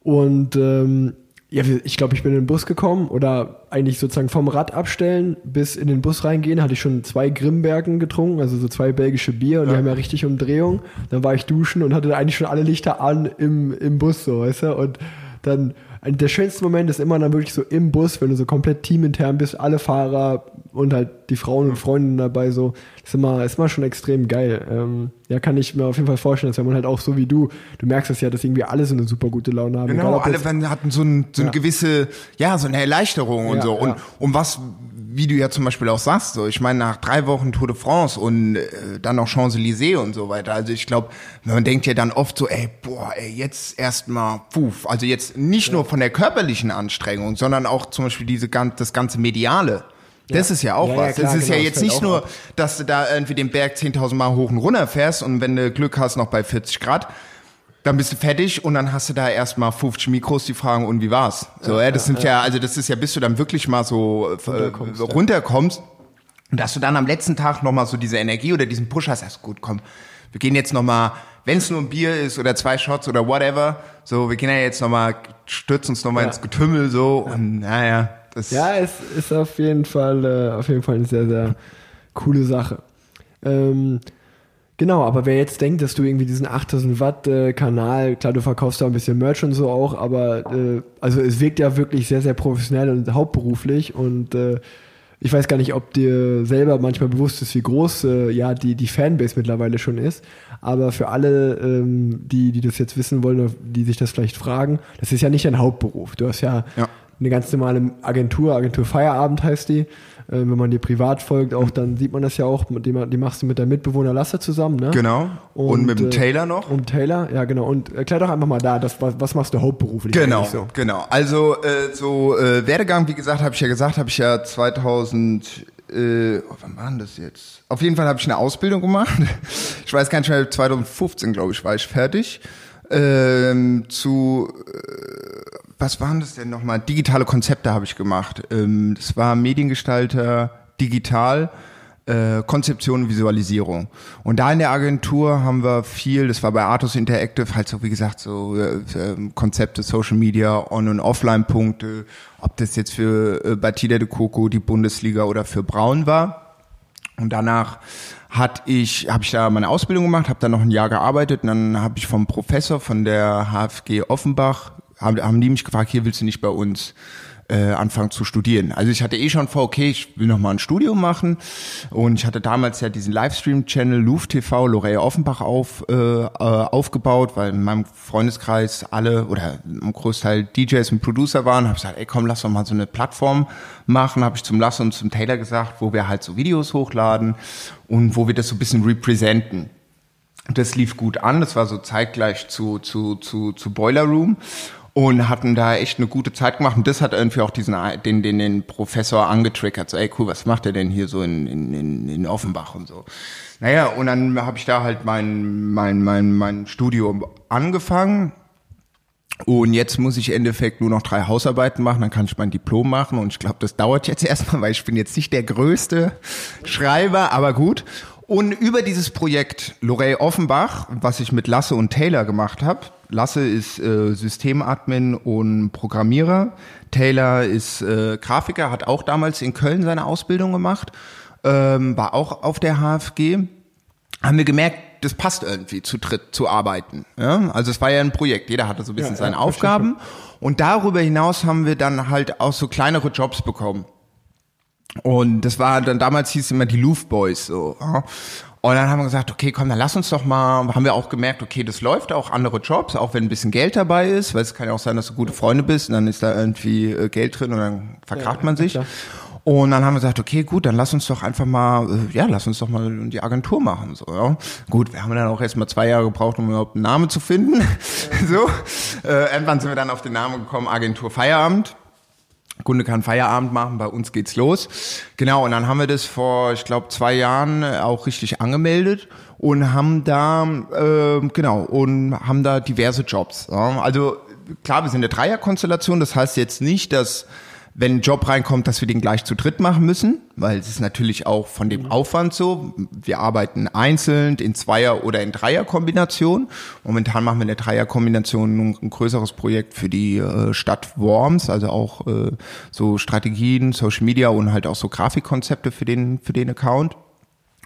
[SPEAKER 2] und ähm, ja, ich glaube, ich bin in den Bus gekommen oder eigentlich sozusagen vom Rad abstellen bis in den Bus reingehen, hatte ich schon zwei Grimbergen getrunken, also so zwei belgische Bier und die haben ja richtig Umdrehung. Dann war ich duschen und hatte eigentlich schon alle Lichter an im, im Bus, so, weißt du? Und dann, der schönste Moment ist immer dann wirklich so im Bus, wenn du so komplett teamintern bist, alle Fahrer und halt die Frauen und Freundinnen dabei, so. Das ist immer, ist immer schon extrem geil. Ähm, ja, kann ich mir auf jeden Fall vorstellen, dass wenn man halt auch so wie du, du merkst es ja, dass irgendwie alle so eine super gute Laune haben.
[SPEAKER 3] Genau, alle
[SPEAKER 2] jetzt-
[SPEAKER 3] hatten so, ein, so eine
[SPEAKER 2] Ja.
[SPEAKER 3] gewisse, ja, so eine Erleichterung und
[SPEAKER 2] Ja,
[SPEAKER 3] so. Und,
[SPEAKER 2] ja.
[SPEAKER 3] und was, wie du ja zum Beispiel auch sagst, so, ich meine, nach drei Wochen Tour de France und äh, dann noch Champs-Élysées und so weiter. Also ich glaube, man denkt ja dann oft so, ey, boah, ey, jetzt erstmal, puff. Also jetzt nicht nur von der körperlichen Anstrengung, sondern auch zum Beispiel diese das ganze Mediale. Das ist ja auch
[SPEAKER 2] Ja, ja,
[SPEAKER 3] was.
[SPEAKER 2] klar,
[SPEAKER 3] das ist
[SPEAKER 2] genau,
[SPEAKER 3] ja jetzt nicht nur, dass du da irgendwie den Berg 10.000 Mal hoch und runter fährst und wenn du Glück hast, noch bei 40 Grad, dann bist du fertig und dann hast du da erstmal 50 Mikros, die fragen, und wie war's? So, ja, das sind ja, also das ist ja, bis du dann wirklich mal so äh,
[SPEAKER 2] Runterkommst, ja.
[SPEAKER 3] runterkommst und dass du dann am letzten Tag nochmal so diese Energie oder diesen Push hast, sagst, gut, komm, wir gehen jetzt nochmal, wenn es nur ein Bier ist oder zwei Shots oder whatever, so, wir gehen ja jetzt nochmal, stürzen uns nochmal
[SPEAKER 2] Ja.
[SPEAKER 3] ins Getümmel so und naja, das
[SPEAKER 2] Ja, es ist auf jeden Fall, äh, auf jeden Fall eine sehr, sehr coole Sache. Ähm, genau, aber wer jetzt denkt, dass du irgendwie diesen 8000 Watt äh, Kanal, klar, du verkaufst da ein bisschen Merch und so auch, aber äh, also es wirkt ja wirklich sehr, sehr professionell und hauptberuflich und äh, ich weiß gar nicht, ob dir selber manchmal bewusst ist, wie groß äh, ja die, die Fanbase mittlerweile schon ist. Aber für alle, ähm, die, die das jetzt wissen wollen, oder die sich das vielleicht fragen, das ist ja nicht dein Hauptberuf. Du hast ja,
[SPEAKER 3] Ja.
[SPEAKER 2] eine ganz normale Agentur, Agentur Feierabend heißt die. Äh, wenn man dir privat folgt, auch dann sieht man das ja auch, die, die machst du mit deinem Mitbewohner Lasse zusammen, ne?
[SPEAKER 3] Genau. Und mit dem
[SPEAKER 2] äh,
[SPEAKER 3] Taylor noch?
[SPEAKER 2] Und Taylor, ja genau. Und erklär doch einfach mal da, das, was, was machst du hauptberuflich?
[SPEAKER 3] Genau,
[SPEAKER 2] So?
[SPEAKER 3] genau. Also äh, so äh, Werdegang, wie gesagt, habe ich ja gesagt, habe ich ja 2000, äh, oh, wann war denn das jetzt? Auf jeden Fall habe ich eine Ausbildung gemacht. <laughs> Ich weiß gar nicht mehr, 2015 glaube ich war ich fertig. Ähm, zu äh, was waren das denn nochmal? Digitale Konzepte habe ich gemacht. Ähm, das war Mediengestalter digital. Äh, Konzeption und Visualisierung. Und da in der Agentur haben wir viel, das war bei Artus Interactive, halt so wie gesagt, so äh, ähm, Konzepte, Social Media, On- und Offline-Punkte, ob das jetzt für äh, Batida de Coco, die Bundesliga oder für Braun war. Und danach hat ich, habe ich da meine Ausbildung gemacht, habe da noch ein Jahr gearbeitet und dann habe ich vom Professor von der HFG Offenbach, haben, haben die mich gefragt, hier willst du nicht bei uns äh, anfangen zu studieren. Also ich hatte eh schon vor, okay, ich will noch mal ein Studium machen und ich hatte damals ja diesen Livestream-Channel Louvre TV, Lorraine Offenbach auf, äh, äh, aufgebaut, weil in meinem Freundeskreis alle oder im Großteil DJs und Producer waren. Habe gesagt, ey komm, lass doch mal so eine Plattform machen. Habe ich zum Lasse und zum Taylor gesagt, wo wir halt so Videos hochladen und wo wir das so ein bisschen representen. Das lief gut an, das war so zeitgleich zu, zu, zu, zu Boiler Room und hatten da echt eine gute Zeit gemacht. Und das hat irgendwie auch diesen den den, den Professor angetriggert. So ey cool was macht er denn hier so in, in, in, Offenbach und so? Naja und dann habe ich da halt mein mein mein mein Studium angefangen. Und jetzt muss ich im Endeffekt nur noch drei Hausarbeiten machen, dann kann ich mein Diplom machen. Und ich glaube, das dauert jetzt erstmal, weil ich bin jetzt nicht der größte Schreiber, aber gut. Und über dieses Projekt Lorey Offenbach, was ich mit Lasse und Taylor gemacht habe, Lasse ist äh, Systemadmin und Programmierer, Taylor ist äh, Grafiker, hat auch damals in Köln seine Ausbildung gemacht, ähm, war auch auf der HFG haben wir gemerkt, das passt irgendwie zu dritt zu arbeiten. Ja? Also es war ja ein Projekt, jeder hatte so ein bisschen
[SPEAKER 2] Ja,
[SPEAKER 3] seine
[SPEAKER 2] ja,
[SPEAKER 3] Aufgaben. Und darüber hinaus haben wir dann halt auch so kleinere Jobs bekommen. Und das war dann damals hieß es immer die Louvre Boys so. Und dann haben wir gesagt, okay, komm, dann lass uns doch mal, haben wir auch gemerkt, okay, das läuft auch andere Jobs, auch wenn ein bisschen Geld dabei ist, weil es kann ja auch sein, dass du gute Freunde bist und dann ist da irgendwie äh, Geld drin und dann verkracht
[SPEAKER 2] Ja,
[SPEAKER 3] man sich.
[SPEAKER 2] klar.
[SPEAKER 3] Und dann haben wir gesagt, okay, gut, dann lass uns doch einfach mal, äh, ja, lass uns doch mal die Agentur machen. So, ja. Gut, wir haben dann auch erst mal zwei Jahre gebraucht, um überhaupt einen Namen zu finden. <laughs> so, äh, irgendwann sind wir dann auf den Namen gekommen, Agentur Feierabend. Kunde kann Feierabend machen, bei uns geht's los. Genau, und dann haben wir das vor, ich glaube, zwei Jahren äh, auch richtig angemeldet und haben da, äh, genau, und haben da diverse Jobs. Ja. Also klar, wir sind eine Dreierkonstellation, das heißt jetzt nicht, dass wenn ein Job reinkommt, dass wir den gleich zu dritt machen müssen, weil es ist natürlich auch von dem Aufwand so. Wir arbeiten einzeln, in Zweier- oder in Dreierkombination. Momentan machen wir eine Dreierkombination ein größeres Projekt für die äh, Stadt Worms, also auch äh, so Strategien, Social Media und halt auch so Grafikkonzepte für den, für den Account.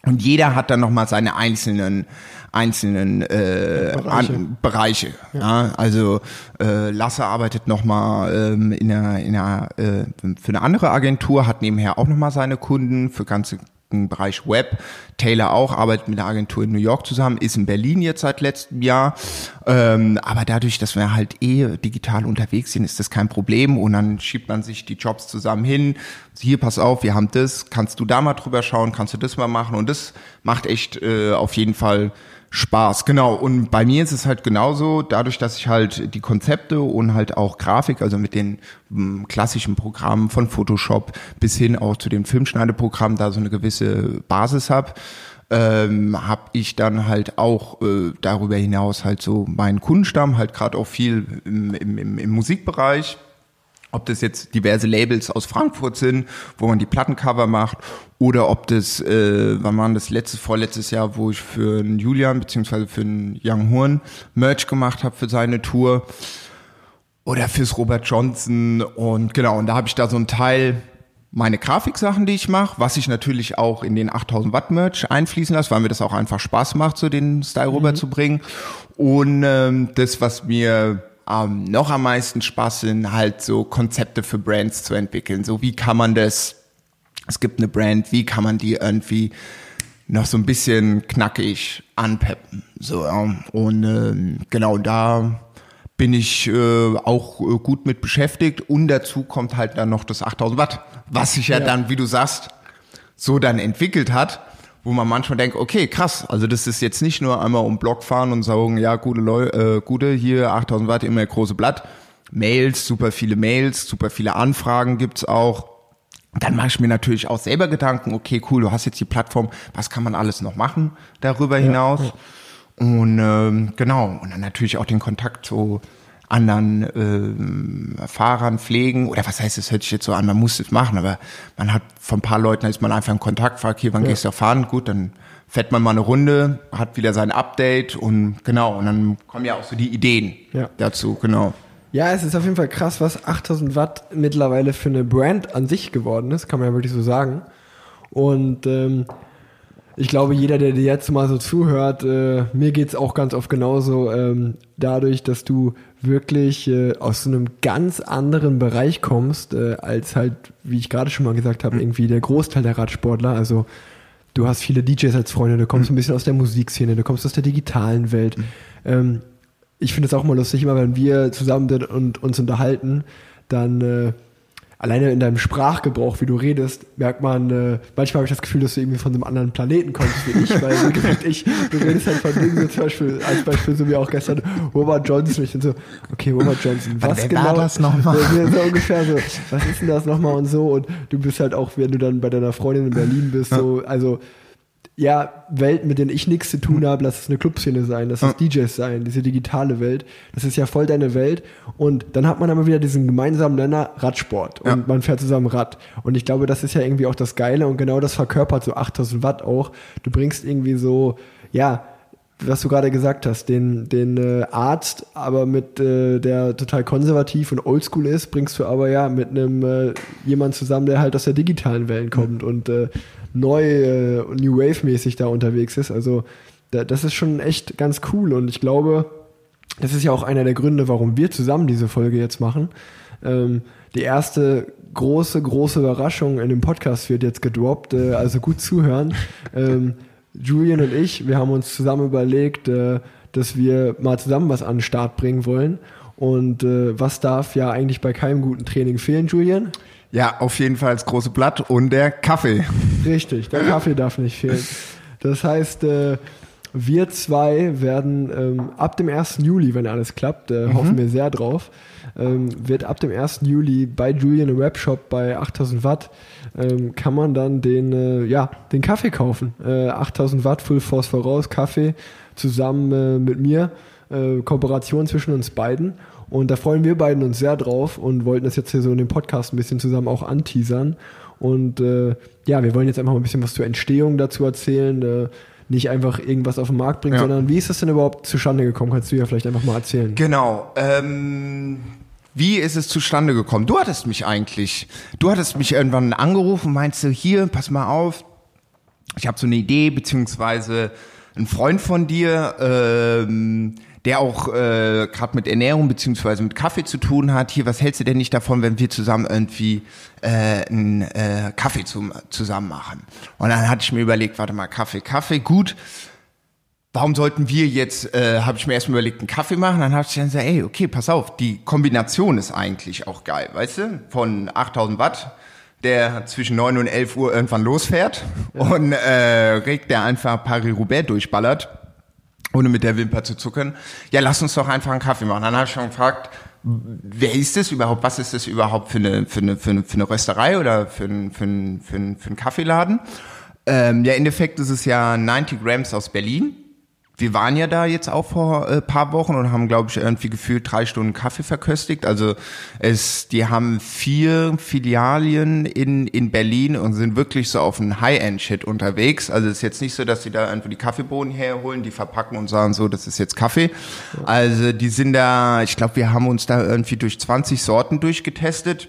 [SPEAKER 3] Und jeder hat dann nochmal seine einzelnen einzelnen äh,
[SPEAKER 2] Bereiche.
[SPEAKER 3] An, Bereiche. Ja. also äh, Lasse arbeitet nochmal ähm, in einer, in einer, äh, für eine andere Agentur, hat nebenher auch nochmal seine Kunden für ganze im Bereich Web. Taylor auch arbeitet mit der Agentur in New York zusammen, ist in Berlin jetzt seit letztem Jahr. Ähm, aber dadurch, dass wir halt eh digital unterwegs sind, ist das kein Problem. Und dann schiebt man sich die Jobs zusammen hin. Hier, pass auf, wir haben das. Kannst du da mal drüber schauen? Kannst du das mal machen? Und das macht echt äh, auf jeden Fall Spaß, genau. Und bei mir ist es halt genauso, dadurch, dass ich halt die Konzepte und halt auch Grafik, also mit den m, klassischen Programmen von Photoshop bis hin auch zu den Filmschneideprogrammen da so eine gewisse Basis habe, ähm, habe ich dann halt auch äh, darüber hinaus halt so meinen Kundenstamm, halt gerade auch viel im, im, im Musikbereich ob das jetzt diverse Labels aus Frankfurt sind, wo man die Plattencover macht, oder ob das, äh, wann war das letztes, vorletztes Jahr, wo ich für einen Julian beziehungsweise für einen Young Horn Merch gemacht habe für seine Tour, oder fürs Robert Johnson und genau, und da habe ich da so einen Teil meine Grafiksachen, die ich mache, was ich natürlich auch in den 8000 Watt Merch einfließen lasse, weil mir das auch einfach Spaß macht, so den Style rüber zu bringen. Und ähm, das, was mir ähm, noch am meisten Spaß sind, halt so Konzepte für Brands zu entwickeln. So wie kann man das, es gibt eine Brand, wie kann man die irgendwie noch so ein bisschen knackig anpeppen. So, ja. Und ähm, genau da bin ich äh, auch äh, gut mit beschäftigt und dazu kommt halt dann noch das 8000 Watt, was sich ja,
[SPEAKER 2] Ja.
[SPEAKER 3] dann, wie du sagst, so dann entwickelt hat, wo man manchmal denkt, okay, krass, also das ist jetzt nicht nur einmal um Block fahren und sagen, ja, gute Leute, äh, gute, hier 8000 Watt, immer große Blatt. Mails, super viele Mails, super viele Anfragen gibt's auch. Dann mache ich mir natürlich auch selber Gedanken, okay, cool, du hast jetzt die Plattform, was kann man alles noch machen darüber hinaus? Und ähm, genau, und dann natürlich auch den Kontakt zu anderen ähm, Fahrern pflegen. Oder was heißt, das hört sich jetzt so an, man muss es machen, aber man hat von ein paar Leuten, ist man einfach in Kontakt, fragt, hier, wann gehst du fahren? Gut, dann fährt man mal eine Runde, hat wieder sein Update und genau, und dann kommen ja auch so die Ideen
[SPEAKER 2] Ja.
[SPEAKER 3] dazu, genau.
[SPEAKER 2] Ja, es ist auf jeden Fall krass, was 8000 Watt mittlerweile für eine Brand an sich geworden ist, kann man ja wirklich so sagen. Und ähm, ich glaube, jeder, der dir jetzt mal so zuhört, äh, mir geht's auch ganz oft genauso, ähm, dadurch, dass du wirklich äh, aus so einem ganz anderen Bereich kommst, äh, als halt, wie ich gerade schon mal gesagt habe, irgendwie der Großteil der Radsportler. Also du hast viele DJs als Freunde, du kommst ein bisschen aus der Musikszene, du kommst aus der digitalen Welt. Ähm, ich finde es auch mal lustig, immer wenn wir zusammen sind und uns unterhalten, dann äh, alleine in deinem Sprachgebrauch, wie du redest, merkt man, äh, manchmal habe ich das Gefühl, dass du irgendwie von einem anderen Planeten kommst wie ich, weil so ich, du redest halt von Dingen, so zum Beispiel, als Beispiel so wie auch gestern, Robert Johnson, ich bin so, okay, Robert Johnson, was
[SPEAKER 3] wer
[SPEAKER 2] genau,
[SPEAKER 3] war das nochmal?
[SPEAKER 2] So ungefähr so, was ist denn das nochmal und so? Und du bist halt auch, wenn du dann bei deiner Freundin in Berlin bist, so, also, ja, Welt, mit denen ich nichts zu
[SPEAKER 3] Hm.
[SPEAKER 2] tun habe, lass es eine Clubszene sein, lass es DJs sein, diese digitale Welt, das ist ja voll deine Welt. Und dann hat man aber wieder diesen gemeinsamen Nenner Radsport. Und
[SPEAKER 3] Ja.
[SPEAKER 2] man fährt zusammen Rad. Und ich glaube, das ist ja irgendwie auch das Geile. Und genau das verkörpert so 8000 Watt auch. Du bringst irgendwie so, ja, was du gerade gesagt hast, den, den äh, Arzt, aber mit äh, der total konservativ und oldschool ist, bringst du aber ja mit einem äh, jemand zusammen, der halt aus der digitalen Welt kommt. Und äh, neu äh, New Wave mäßig da unterwegs ist. Also da, das ist schon echt ganz cool und ich glaube, das ist ja auch einer der Gründe, warum wir zusammen diese Folge jetzt machen. Ähm, die erste große, große Überraschung in dem Podcast wird jetzt gedroppt, äh, also gut zuhören. Ähm, Julian und ich, wir haben uns zusammen überlegt, äh, dass wir mal zusammen was an den Start bringen wollen. Und äh, was darf ja eigentlich bei keinem guten Training fehlen, Julian?
[SPEAKER 3] Ja, auf jeden Fall das große Blatt und der Kaffee.
[SPEAKER 2] Richtig, der Kaffee darf nicht fehlen. Das heißt, äh, wir zwei werden ähm, ab dem 1. Juli, wenn alles klappt, äh, hoffen wir sehr drauf, ähm, wird ab dem 1. Juli bei Julian im Webshop bei 8000 Watt ähm, kann man dann den, äh, ja, den Kaffee kaufen. Äh, 8000 Watt Full Force voraus, Kaffee zusammen äh, mit mir, äh, Kooperation zwischen uns beiden. Und da freuen wir beiden uns sehr drauf und wollten das jetzt hier so in dem Podcast ein bisschen zusammen auch anteasern. Und äh, ja, wir wollen jetzt einfach mal ein bisschen was zur Entstehung dazu erzählen. Äh, nicht einfach irgendwas auf den Markt bringen,
[SPEAKER 3] Ja.
[SPEAKER 2] sondern wie ist das denn überhaupt zustande gekommen? Kannst du ja vielleicht einfach mal erzählen.
[SPEAKER 3] Genau. Ähm, wie ist es zustande gekommen? Du hattest mich eigentlich, du hattest mich irgendwann angerufen, meinst du, hier, pass mal auf, ich habe so eine Idee, beziehungsweise ein Freund von dir, ähm, der auch äh, gerade mit Ernährung beziehungsweise mit Kaffee zu tun hat. Hier, was hältst du denn nicht davon, wenn wir zusammen irgendwie äh, einen äh, Kaffee zum, zusammen machen? Und dann hatte ich mir überlegt, warte mal, Kaffee, Kaffee, gut. Warum sollten wir jetzt, äh, habe ich mir erstmal überlegt, einen Kaffee machen, dann habe ich dann gesagt, ey, okay, pass auf, die Kombination ist eigentlich auch geil, weißt du? Von 8000 Watt, der zwischen 9 und 11 Uhr irgendwann losfährt und äh, regt der einfach Paris-Roubaix durchballert, ohne mit der Wimper zu zucken. Ja, lass uns doch einfach einen Kaffee machen. Dann habe ich schon gefragt, wer ist das überhaupt? Was ist das überhaupt für eine, für eine, für eine, für eine Rösterei oder für einen, für einen, für einen, für einen Kaffeeladen? Ähm, ja, im Endeffekt ist es ja 90 Grams aus Berlin. Wir waren ja da jetzt auch vor äh, paar Wochen und haben, glaube ich, irgendwie gefühlt drei Stunden Kaffee verköstigt. Also es, die haben vier Filialien in, in Berlin und sind wirklich so auf einen High-End-Shit unterwegs. Also es ist jetzt nicht so, dass sie da einfach die Kaffeebohnen herholen, die verpacken und sagen so, das ist jetzt Kaffee. Also die sind da, ich glaube, wir haben uns da irgendwie durch 20 Sorten durchgetestet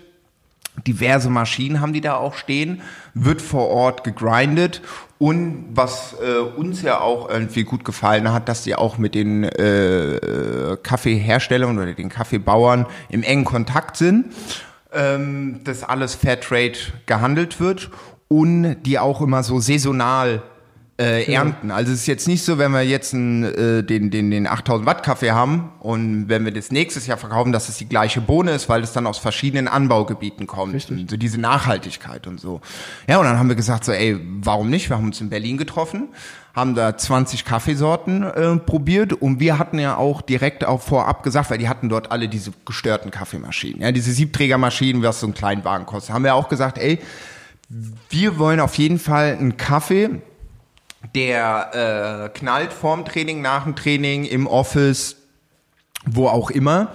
[SPEAKER 3] diverse Maschinen haben die da auch stehen, wird vor Ort gegrindet. Und was äh, uns ja auch irgendwie gut gefallen hat, dass die auch mit den äh, Kaffeeherstellern oder den Kaffeebauern im engen Kontakt sind, ähm, dass alles Fairtrade gehandelt wird und die auch immer so saisonal äh, ernten. Also es ist jetzt nicht so, wenn wir jetzt einen, äh, den, den, den 8000 Watt Kaffee haben und wenn wir das nächstes Jahr verkaufen, dass es die gleiche Bohne ist, weil es dann aus verschiedenen Anbaugebieten kommt. Und so diese Nachhaltigkeit und so. Ja, und dann haben wir gesagt so, ey, warum nicht? Wir haben uns in Berlin getroffen, haben da 20 Kaffeesorten äh, probiert und wir hatten ja auch direkt auch vorab gesagt, weil die hatten dort alle diese gestörten Kaffeemaschinen, ja, diese Siebträgermaschinen, was so einen kleinen Wagen kostet. Haben wir auch gesagt, ey, wir wollen auf jeden Fall einen Kaffee, der äh, knallt vorm Training, nach dem Training, im Office, wo auch immer.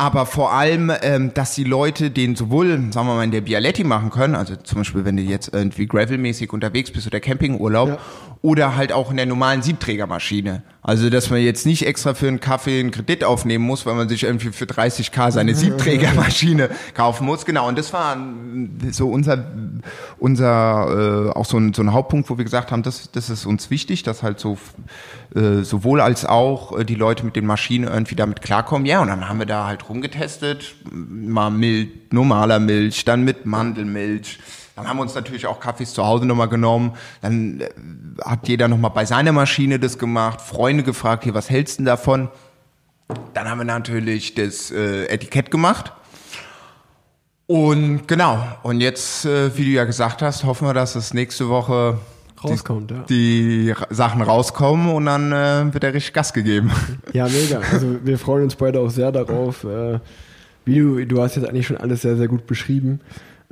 [SPEAKER 3] Aber vor allem, ähm, dass die Leute den sowohl, sagen wir mal, in der Bialetti machen können, also zum Beispiel, wenn du jetzt irgendwie gravelmäßig unterwegs bist oder Campingurlaub,
[SPEAKER 2] Ja.
[SPEAKER 3] Oder halt auch in der normalen Siebträgermaschine. Also, dass man jetzt nicht extra für einen Kaffee einen Kredit aufnehmen muss, weil man sich irgendwie für 30k seine <laughs> Siebträgermaschine kaufen muss. Genau, und das war so unser, unser äh, auch so ein, so ein Hauptpunkt, wo wir gesagt haben, das, das ist uns wichtig, dass halt so äh, sowohl als auch äh, die Leute mit den Maschinen irgendwie damit klarkommen. Ja, und dann haben wir da halt rumgetestet, mal Milch, normaler Milch, dann mit Mandelmilch. Dann haben wir uns natürlich auch Kaffees zu Hause nochmal genommen. Dann äh, hat jeder nochmal bei seiner Maschine das gemacht, Freunde gefragt, hier, was hältst du denn davon? Dann haben wir natürlich das äh, Etikett gemacht. Und genau, und jetzt, äh, wie du ja gesagt hast, hoffen wir, dass es nächste Woche
[SPEAKER 2] Rauskommt, ja.
[SPEAKER 3] die Sachen rauskommen und dann äh, wird er richtig Gas gegeben. <laughs>
[SPEAKER 2] Ja, mega. Also wir freuen uns beide auch sehr darauf. Äh, wie du, du hast jetzt eigentlich schon alles sehr, sehr gut beschrieben.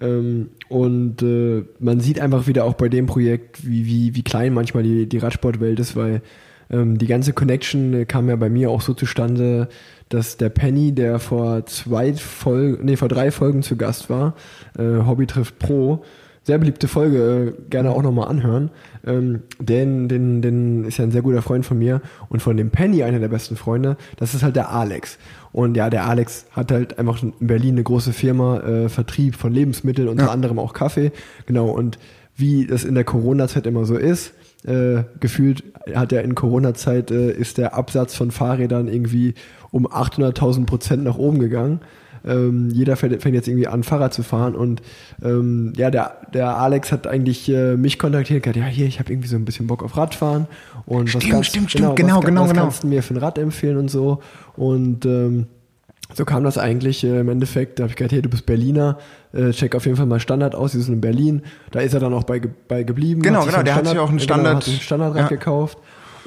[SPEAKER 2] Ähm, und äh, man sieht einfach wieder auch bei dem Projekt, wie, wie, wie klein manchmal die, die Radsportwelt ist, weil ähm, die ganze Connection äh, kam ja bei mir auch so zustande, dass der Penny, der vor zwei Folgen, nee, vor drei Folgen zu Gast war, äh, Hobby trifft Pro, sehr beliebte Folge, äh, gerne auch nochmal anhören. Ähm, den, den, den ist ja ein sehr guter Freund von mir und von dem Penny, einer der besten Freunde, das ist halt der Alex. Und ja, der Alex hat halt einfach in Berlin eine große Firma, äh, Vertrieb von Lebensmitteln, unter
[SPEAKER 3] Ja.
[SPEAKER 2] anderem auch Kaffee. Genau, und wie das in der Corona-Zeit immer so ist, äh, gefühlt hat er in Corona-Zeit, äh, ist der Absatz von Fahrrädern irgendwie um 800.000 Prozent nach oben gegangen. Ähm, jeder fängt jetzt irgendwie an, Fahrrad zu fahren und ähm, ja, der, der Alex hat eigentlich äh, mich kontaktiert, gesagt, ja, hier, ich habe irgendwie so ein bisschen Bock auf Radfahren und was
[SPEAKER 3] Stimmt,
[SPEAKER 2] kannst,
[SPEAKER 3] stimmt, stimmt, genau,
[SPEAKER 2] was,
[SPEAKER 3] genau,
[SPEAKER 2] was
[SPEAKER 3] genau.
[SPEAKER 2] kannst du mir für ein Rad empfehlen und so und ähm, so kam das eigentlich äh, im Endeffekt. Da habe ich gesagt, hey, du bist Berliner, äh, check auf jeden Fall mal Standard aus, die sind in Berlin. Da ist er dann auch bei, bei geblieben.
[SPEAKER 3] Genau, genau, der hat sich auch einen
[SPEAKER 2] genau,
[SPEAKER 3] Standard-
[SPEAKER 2] hat sich ein Standardrad
[SPEAKER 3] Ja.
[SPEAKER 2] gekauft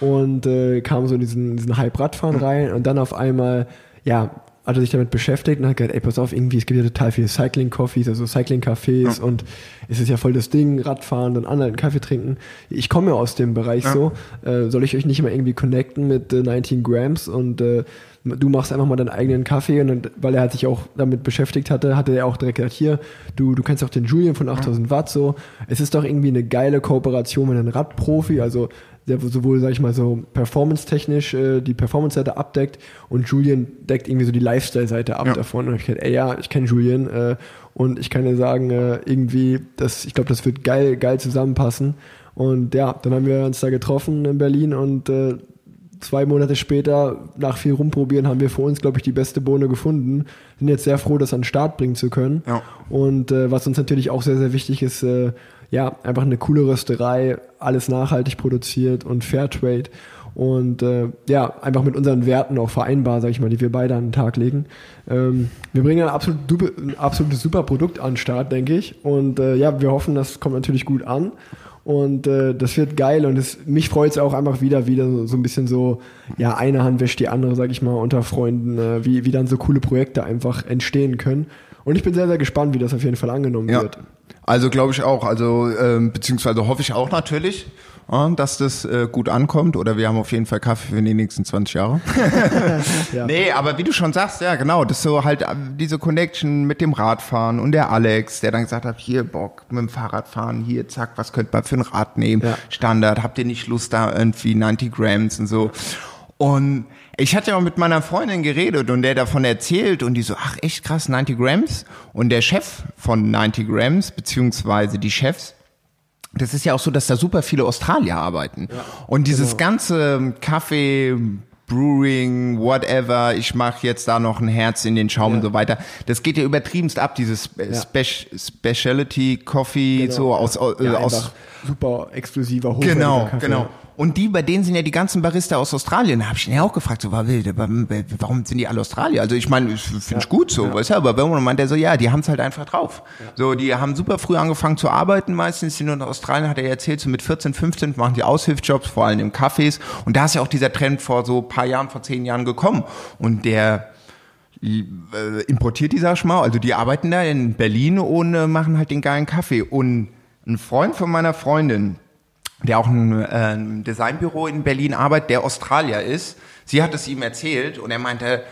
[SPEAKER 2] und äh, kam so in diesen, diesen Hype-Radfahren rein und dann auf einmal, ja, hat er sich damit beschäftigt und hat gesagt, ey, pass auf, irgendwie, es gibt ja total viele Cycling-Coffees, also Cycling-Cafés und es ist ja voll das Ding, Radfahren, dann anderen Kaffee trinken. Ich komme ja aus dem Bereich so, äh, soll ich euch nicht mal irgendwie connecten mit äh, 19 Grams und äh, du machst einfach mal deinen eigenen Kaffee und dann, weil er halt sich auch damit beschäftigt hatte, hatte er auch direkt gesagt, hier, du, du kennst auch den Julian von 8000 Watt so. Es ist doch irgendwie eine geile Kooperation mit einem Radprofi, also der sowohl, sag ich mal, so performance-technisch äh, die Performance-Seite abdeckt und Julian deckt irgendwie so die Lifestyle-Seite ab
[SPEAKER 3] Ja.
[SPEAKER 2] davon. Und ich gesagt, ey, ja, ich kenne Julian äh, und ich kann dir sagen, äh, irgendwie, das, ich glaube, das wird geil, geil zusammenpassen. Und ja, dann haben wir uns da getroffen in Berlin und äh, zwei Monate später, nach viel rumprobieren, haben wir für uns, glaube ich, die beste Bohne gefunden. Sind jetzt sehr froh, das an den Start bringen zu können.
[SPEAKER 3] Ja.
[SPEAKER 2] Und äh, was uns natürlich auch sehr, sehr wichtig ist, äh, ja, einfach eine coole Rösterei, alles nachhaltig produziert und Fairtrade. Und äh, ja, einfach mit unseren Werten auch vereinbar, sag ich mal, die wir beide an den Tag legen. Ähm, wir bringen ein, absolut, ein absolutes super Produkt an den Start, denke ich. Und äh, ja, wir hoffen, das kommt natürlich gut an. Und äh, das wird geil und es, mich freut es auch einfach wieder, wieder so, so ein bisschen so, ja, eine Hand wäscht die andere, sag ich mal, unter Freunden, äh, wie, wie dann so coole Projekte einfach entstehen können. Und ich bin sehr, sehr gespannt, wie das auf jeden Fall angenommen
[SPEAKER 3] Ja.
[SPEAKER 2] wird.
[SPEAKER 3] Also glaube ich auch, also ähm, beziehungsweise hoffe ich auch natürlich, äh, dass das äh, gut ankommt oder wir haben auf jeden Fall Kaffee für die nächsten 20 Jahre. <laughs>
[SPEAKER 2] Ja.
[SPEAKER 3] Nee, aber wie du schon sagst, ja genau, das ist so halt äh, diese Connection mit dem Radfahren und der Alex, der dann gesagt hat, hier Bock mit dem Fahrradfahren, hier zack, was könnt man für ein Rad nehmen?
[SPEAKER 2] Ja.
[SPEAKER 3] Standard, habt ihr nicht Lust da irgendwie 90 Grams und so. Und ich hatte ja auch mit meiner Freundin geredet und der davon erzählt und die so, ach echt krass, 90 Grams. Und der Chef von 90 Grams, beziehungsweise die Chefs, das ist ja auch so, dass da super viele Australier arbeiten. und dieses ganze Kaffee, Brewing, whatever, ich mache jetzt da noch ein Herz in den Schaum
[SPEAKER 2] Ja.
[SPEAKER 3] und so weiter. Das geht ja übertriebenst ab, dieses Spe Spec Specialty Coffee,
[SPEAKER 2] Genau.
[SPEAKER 3] so aus, äh,
[SPEAKER 2] ja,
[SPEAKER 3] aus
[SPEAKER 2] super exklusiver hochwertiger
[SPEAKER 3] Genau,
[SPEAKER 2] Kaffee.
[SPEAKER 3] genau. Und die, bei denen sind ja die ganzen Barista aus Australien. Da habe ich ihn ja auch gefragt, so, warum warum sind die alle Australier? Also ich meine, finde ich gut so, weißt du, aber wenn man meint, der so, ja, die haben es halt einfach drauf. So, die haben super früh angefangen zu arbeiten, meistens sind in Australien, hat er ja erzählt, so mit 14, 15 machen die Aushilfsjobs, vor allem im Cafés. Und da ist ja auch dieser Trend vor so ein paar Jahren, vor zehn Jahren gekommen. Und der äh, importiert die, sag ich mal. Also die arbeiten da in Berlin und machen halt den geilen Kaffee. Und ein Freund von meiner Freundin, der auch ein, äh, Designbüro in Berlin arbeitet, der Australier ist, sie hat es ihm erzählt und er meinte,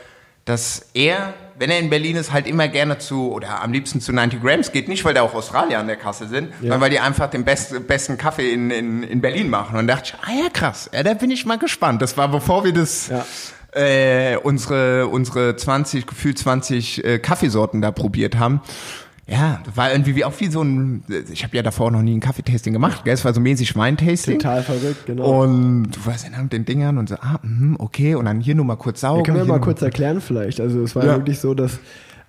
[SPEAKER 3] dass er, wenn er in Berlin ist, halt immer gerne zu, oder am liebsten zu 90 Grams geht, nicht weil da auch Australier an der Kasse sind, sondern weil die einfach den best, besten Kaffee in, in, in Berlin machen. Und da dachte ich, ah ja krass, ja, da bin ich mal gespannt. Das war bevor wir das
[SPEAKER 2] Ja.
[SPEAKER 3] äh, unsere, unsere 20, gefühlt 20 äh, Kaffeesorten da probiert haben. Ja, war irgendwie wie auch wie so ein, ich habe ja davor noch nie ein Kaffeetasting gemacht, gell? es war so mäßig Weintasting.
[SPEAKER 2] Total verrückt, genau.
[SPEAKER 3] Und du warst dann mit den Dingern und so, ah, mhm, okay, und dann hier nur mal kurz saugen.
[SPEAKER 2] Ja, können wir mal kurz erklären vielleicht. Also es war
[SPEAKER 3] Ja.
[SPEAKER 2] wirklich so, dass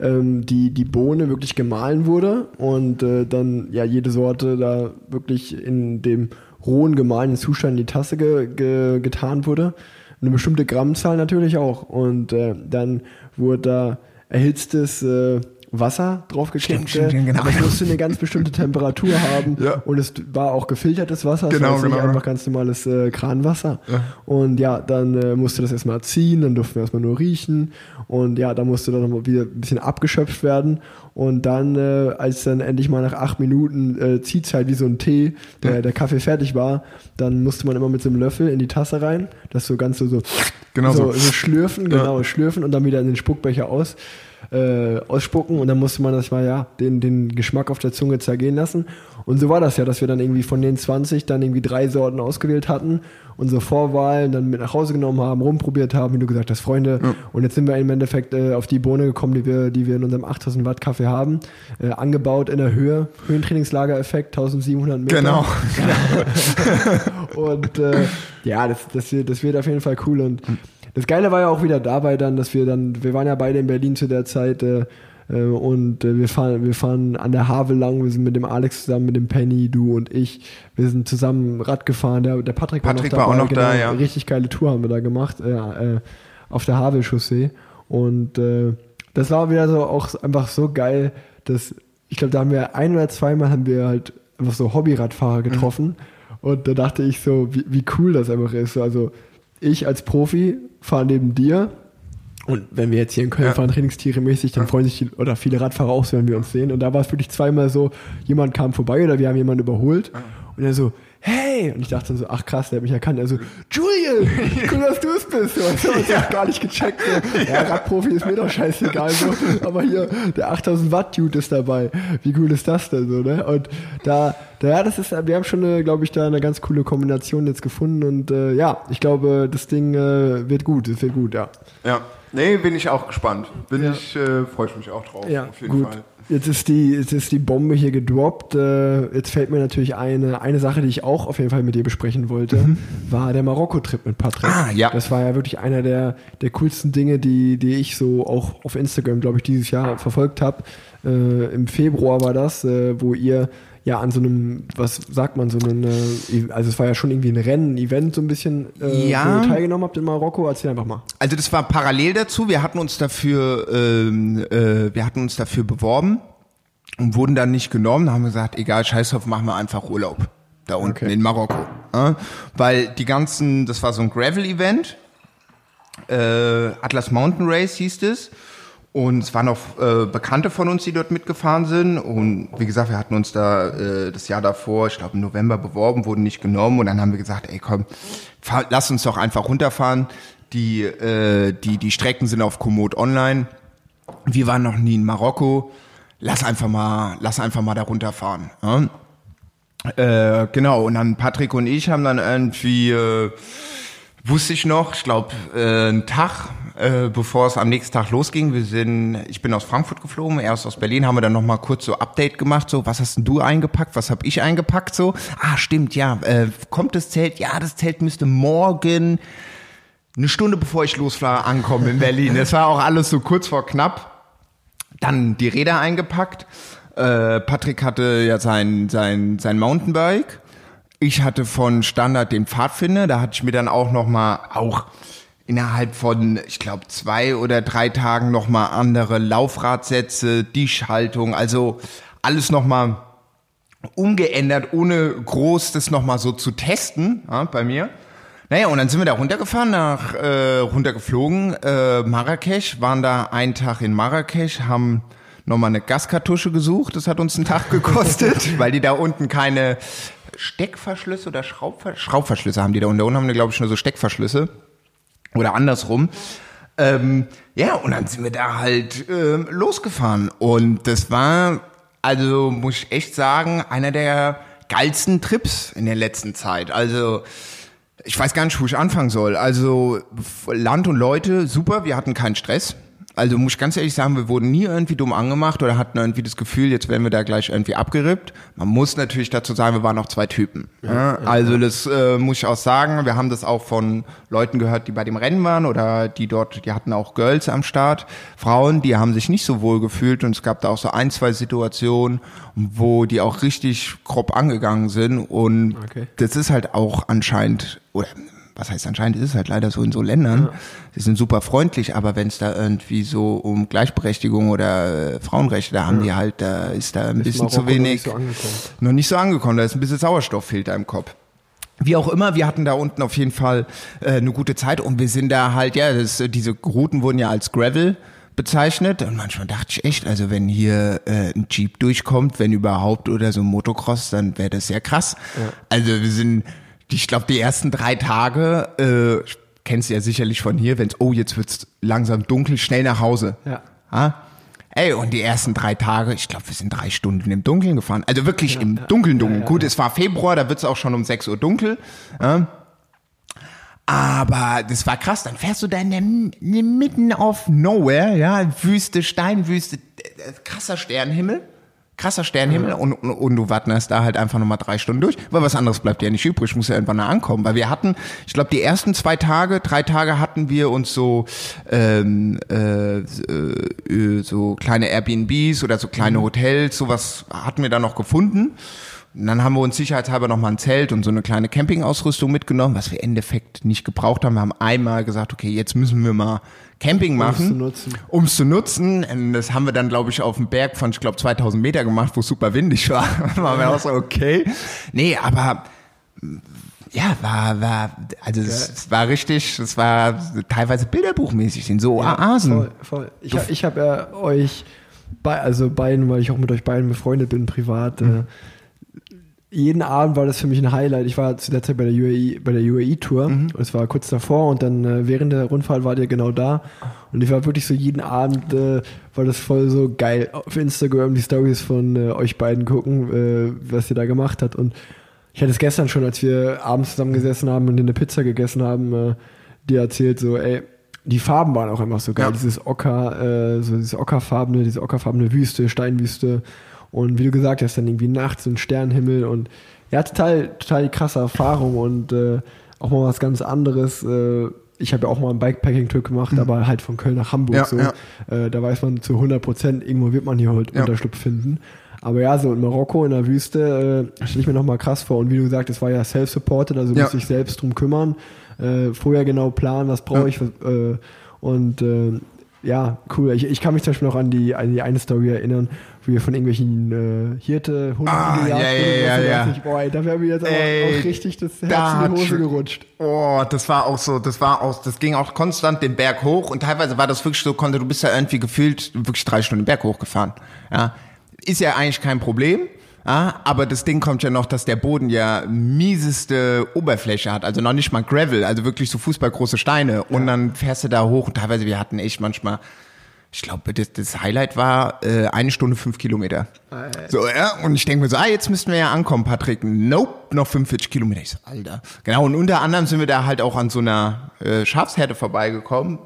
[SPEAKER 2] ähm, die, die Bohne wirklich gemahlen wurde und äh, dann ja jede Sorte da wirklich in dem rohen gemahlenen Zustand in die Tasse ge, ge, getan wurde. Eine bestimmte Grammzahl natürlich auch. Und äh, dann wurde da erhitztes äh, Wasser draufgekippt.
[SPEAKER 3] Stimmt, stimmt, genau.
[SPEAKER 2] Aber es musste eine ganz bestimmte Temperatur <laughs> haben
[SPEAKER 3] Ja.
[SPEAKER 2] und es war auch gefiltertes Wasser.
[SPEAKER 3] Genau,
[SPEAKER 2] war jetzt nicht
[SPEAKER 3] genau.
[SPEAKER 2] einfach ganz normales äh, Kranwasser. Und ja, dann äh, musste das erstmal ziehen, dann durften wir erstmal nur riechen und ja, da musste dann nochmal wieder ein bisschen abgeschöpft werden. Und dann, äh, als dann endlich mal nach acht Minuten äh, zieht's halt wie so ein Tee, der, der Kaffee fertig war, dann musste man immer mit so einem Löffel in die Tasse rein, das so ganz so, so,
[SPEAKER 3] Genau
[SPEAKER 2] so,
[SPEAKER 3] so.
[SPEAKER 2] so schlürfen, genau, schlürfen und dann wieder in den Spuckbecher aus äh, ausspucken und dann musste man das mal ja den, den Geschmack auf der Zunge zergehen lassen und so war das ja, dass wir dann irgendwie von den 20 dann irgendwie drei Sorten ausgewählt hatten, unsere Vorwahlen dann mit nach Hause genommen haben, rumprobiert haben, wie du gesagt hast, Freunde und jetzt sind wir im Endeffekt äh, auf die Bohne gekommen, die wir, die wir in unserem 8000 Watt Kaffee haben, äh, angebaut in der Höhe, Höhentrainingslagereffekt, 1700 Meter.
[SPEAKER 3] Genau. <laughs>
[SPEAKER 2] Und äh, ja, das, das, wird, das wird auf jeden Fall cool. Und das Geile war ja auch wieder dabei dann, dass wir dann, wir waren ja beide in Berlin zu der Zeit äh, äh, und äh, wir fahren, wir fahren an der Havel lang, wir sind mit dem Alex zusammen, mit dem Penny, du und ich, wir sind zusammen Rad gefahren, der, der Patrick,
[SPEAKER 3] Patrick
[SPEAKER 2] war
[SPEAKER 3] war
[SPEAKER 2] noch
[SPEAKER 3] auch
[SPEAKER 2] dabei,
[SPEAKER 3] noch da,
[SPEAKER 2] genau,
[SPEAKER 3] ja.
[SPEAKER 2] Richtig geile Tour haben wir da gemacht, äh, äh, auf der Havel-Chaussee. Und äh, das war wieder so auch einfach so geil, dass ich glaube, da haben wir ein oder zweimal haben wir halt einfach so Hobbyradfahrer getroffen. Und da dachte ich so, wie, wie cool das einfach ist. Also ich als Profi fahre neben dir. Und wenn wir jetzt hier in Köln
[SPEAKER 3] Ja.
[SPEAKER 2] fahren, Trainingstiere mäßig, dann freuen sich die, oder viele Radfahrer auch, so, wenn wir uns sehen. Und da war es wirklich zweimal so, jemand kam vorbei oder wir haben jemanden überholt. Und er so, hey! Und ich dachte so, ach krass, der hat mich erkannt. Er so, Julian, cool, dass du es bist. So, und so, und ich hab gar nicht gecheckt. So. Ja, Radprofi ist mir doch scheißegal. So. Aber hier, der 8000 Watt Dude ist dabei. Wie cool ist das denn so, ne? Und da, da ja, das ist, wir haben schon, glaube ich, da eine ganz coole Kombination jetzt gefunden. Und äh, ja, ich glaube, das Ding äh, wird gut. Es wird gut, ja.
[SPEAKER 3] Ja. Nee, bin ich auch gespannt. Bin ich, äh, freue ich mich auch drauf.
[SPEAKER 2] Ja,
[SPEAKER 3] auf jeden
[SPEAKER 2] gut.
[SPEAKER 3] Fall.
[SPEAKER 2] Jetzt ist die, jetzt ist die Bombe hier gedroppt. Äh, jetzt fällt mir natürlich eine, eine Sache, die ich auch auf jeden Fall mit dir besprechen wollte, war der Marokko-Trip mit Patrick.
[SPEAKER 3] Mhm. Ah, ja.
[SPEAKER 2] Das war ja wirklich einer der, der coolsten Dinge, die, die ich so auch auf Instagram, glaube ich, dieses Jahr verfolgt habe. Äh, Im Februar war das, äh, wo ihr ja an so einem, was sagt man, so einem, also es war ja schon irgendwie ein Rennen, ein Event so ein bisschen, äh,
[SPEAKER 3] Ja.
[SPEAKER 2] wo ihr teilgenommen habt in Marokko. Erzähl einfach mal.
[SPEAKER 3] Also das war parallel dazu. Wir hatten uns dafür, ähm, äh, wir hatten uns dafür beworben und wurden dann nicht genommen. Da haben wir gesagt, egal, scheiß drauf, machen wir einfach Urlaub da unten
[SPEAKER 2] Okay.
[SPEAKER 3] in Marokko, äh? weil die ganzen, das war so ein Gravel-Event, äh, Atlas Mountain Race hieß es. Und es waren auch äh, Bekannte von uns, die dort mitgefahren sind. Und wie gesagt, wir hatten uns da äh, das Jahr davor, ich glaube im November beworben, wurden nicht genommen. Und dann haben wir gesagt, ey komm, fahr, lass uns doch einfach runterfahren. Die, äh, die, die Strecken sind auf Komoot online. Wir waren noch nie in Marokko. Lass einfach mal, lass einfach mal da runterfahren. Ja? Äh, genau, und dann Patrick und ich haben dann irgendwie, äh, wusste ich noch, ich glaube, äh, einen Tag, äh, bevor es am nächsten Tag losging, wir sind, ich bin aus Frankfurt geflogen, er ist aus Berlin, haben wir dann nochmal kurz so Update gemacht, so, was hast denn du eingepackt, was hab ich eingepackt, so, ah, stimmt, ja, äh, kommt das Zelt, ja, das Zelt müsste morgen, eine Stunde bevor ich losfahre, ankommen in Berlin. Das war auch alles so kurz vor knapp. Dann die Räder eingepackt. Äh, Patrick hatte ja sein, sein, sein Mountainbike. Ich hatte von Standard den Pfadfinder. Da hatte ich mir dann auch noch mal auch innerhalb von, ich glaube, zwei oder drei Tagen noch mal andere Laufradsätze, die Schaltung, also alles noch mal umgeändert, ohne groß das noch mal so zu testen ja, bei mir. Naja, und dann sind wir da runtergefahren, nach äh, runtergeflogen, äh, Marrakesch, waren da einen Tag in Marrakesch, haben nochmal eine Gaskartusche gesucht, das hat uns einen Tag gekostet, <laughs> weil die da unten keine Steckverschlüsse oder Schraubver Schraubverschlüsse haben die da unten. Da unten haben die, glaube ich, nur so Steckverschlüsse. Oder andersrum. Ähm, ja, und dann sind wir da halt ähm, losgefahren. Und das war, also muss ich echt sagen, einer der geilsten Trips in der letzten Zeit. Also ich weiß gar nicht, wo ich anfangen soll. Also Land und Leute, super, wir hatten keinen Stress. Also muss ich ganz ehrlich sagen, wir wurden nie irgendwie dumm angemacht oder hatten irgendwie das Gefühl, jetzt werden wir da gleich irgendwie abgerippt. Man muss natürlich dazu sagen, wir waren noch zwei Typen. Ja, also das äh, muss ich auch sagen. Wir haben das auch von Leuten gehört, die bei dem Rennen waren oder die dort, die hatten auch Girls am Start, Frauen, die haben sich nicht so wohl gefühlt und es gab da auch so ein, zwei Situationen, wo die auch richtig grob angegangen sind und
[SPEAKER 2] Okay.
[SPEAKER 3] das ist halt auch anscheinend, oder was heißt anscheinend, ist es halt leider so in so Ländern. Sie sind super freundlich, aber wenn es da irgendwie so um Gleichberechtigung oder äh, Frauenrechte, da haben die halt, da ist da ein bisschen zu
[SPEAKER 2] Marokko noch
[SPEAKER 3] wenig,
[SPEAKER 2] nicht so angekommen.
[SPEAKER 3] noch nicht so angekommen, da ist ein bisschen Sauerstofffilter im Kopf. Wie auch immer, wir hatten da unten auf jeden Fall äh, eine gute Zeit und wir sind da halt, ja, das, diese Routen wurden ja als Gravel bezeichnet und manchmal dachte ich echt, also wenn hier äh, ein Jeep durchkommt, wenn überhaupt oder so ein Motocross, dann wäre das sehr krass. Also wir sind, ich glaube, die ersten drei Tage, äh, kennst du ja sicherlich von hier, wenn's oh, jetzt wird's langsam dunkel, schnell nach Hause.
[SPEAKER 2] Ja.
[SPEAKER 3] Ah? Ey, und die ersten drei Tage, ich glaube, wir sind drei Stunden im Dunkeln gefahren. Also wirklich im Dunkeln, dunkeln. Gut, es war Februar, da wird's auch schon um 6 Uhr dunkel. Ja. Aber das war krass. Dann fährst du da in der, in der mitten of nowhere, ja, Wüste, Steinwüste, äh, krasser Sternenhimmel. Krasser Sternenhimmel und, und, und du wartest da halt einfach nochmal drei Stunden durch, weil was anderes bleibt ja nicht übrig, muss ja irgendwann da ankommen. Weil wir hatten, ich glaube, die ersten zwei Tage, drei Tage hatten wir uns so ähm, äh, äh, so kleine Airbnbs oder so kleine Hotels, sowas hatten wir da noch gefunden. Und dann haben wir uns sicherheitshalber noch mal ein Zelt und so eine kleine Campingausrüstung mitgenommen, was wir im Endeffekt nicht gebraucht haben. Wir haben einmal gesagt, okay, jetzt müssen wir mal Camping machen.
[SPEAKER 2] zu nutzen.
[SPEAKER 3] Um es zu nutzen. Und das haben wir dann, glaube ich, auf dem Berg von, ich glaube, 2000 Meter gemacht, wo es super windig war. <laughs> Da waren wir auch so, okay. Nee, aber ja, war, war, also es, es war richtig, es war teilweise bilderbuchmäßig in so Oasen.
[SPEAKER 2] Voll, voll. Ich, ich habe ja euch, bei, also beiden, weil ich auch mit euch beiden befreundet bin, privat,
[SPEAKER 3] Mhm.
[SPEAKER 2] äh, jeden Abend war das für mich ein Highlight. Ich war zu der Zeit bei der UAE, bei der UAE-Tour.
[SPEAKER 3] Mhm.
[SPEAKER 2] Es war kurz davor und dann äh, während der Rundfahrt war ihr genau da. Und ich war wirklich so jeden Abend, äh, war das voll so geil. Auf Instagram die Stories von äh, euch beiden gucken, äh, was ihr da gemacht habt. Und ich hatte es gestern schon, als wir abends zusammengesessen haben und eine Pizza gegessen haben, äh, dir erzählt, so, ey, die Farben waren auch einfach so geil.
[SPEAKER 3] Ja.
[SPEAKER 2] Dieses Ocker, äh, so dieses ockerfarbene, diese ockerfarbene Wüste, Steinwüste. Und wie du gesagt hast, dann irgendwie nachts ein Sternenhimmel und ja, total, total die krasse Erfahrung und äh, auch mal was ganz anderes. Äh, ich habe ja auch mal einen Bikepacking-Tour gemacht, aber halt von Köln nach Hamburg
[SPEAKER 3] Mhm. Ja,
[SPEAKER 2] so.
[SPEAKER 3] ja.
[SPEAKER 2] Äh, da weiß man zu 100 Prozent, irgendwo wird man hier heute
[SPEAKER 3] Ja.
[SPEAKER 2] Unterschlupf finden. Aber ja, so in Marokko in der Wüste äh, stelle ich mir nochmal krass vor. Und wie du gesagt, es war ja self-supported, also
[SPEAKER 3] Ja.
[SPEAKER 2] muss ich selbst drum kümmern. Äh, vorher genau planen, was brauche ich. Äh, und äh, ja, cool. Ich, ich kann mich zum Beispiel noch an die, an die eine Story erinnern, wo wir von irgendwelchen äh, Hirte, Hunden
[SPEAKER 3] Ah,
[SPEAKER 2] gejagt
[SPEAKER 3] ja, ja, ja, ja.
[SPEAKER 2] boah, da wäre mir jetzt aber
[SPEAKER 3] Ey,
[SPEAKER 2] auch richtig das Herz
[SPEAKER 3] da
[SPEAKER 2] in die Hose gerutscht.
[SPEAKER 3] Oh, das war auch so, das war auch, das ging auch konstant den Berg hoch und teilweise war das wirklich so, konnte, du bist ja irgendwie gefühlt wirklich drei Stunden den Berg hochgefahren. Ja. Ist ja eigentlich kein Problem. Ja, aber das Ding kommt ja noch, dass der Boden ja mieseste Oberfläche hat, also noch nicht mal Gravel, also wirklich so fußballgroße Steine. Und dann fährst du da hoch und teilweise, wir hatten echt manchmal, ich glaube, das, das Highlight war äh, eine Stunde fünf Kilometer. So, ja, und ich denke mir so, ah, jetzt müssten wir ja ankommen, Patrick. Nope, noch 45 Kilometer. Ich so, Alter. Genau, und unter anderem sind wir da halt auch an so einer äh, Schafsherde vorbeigekommen.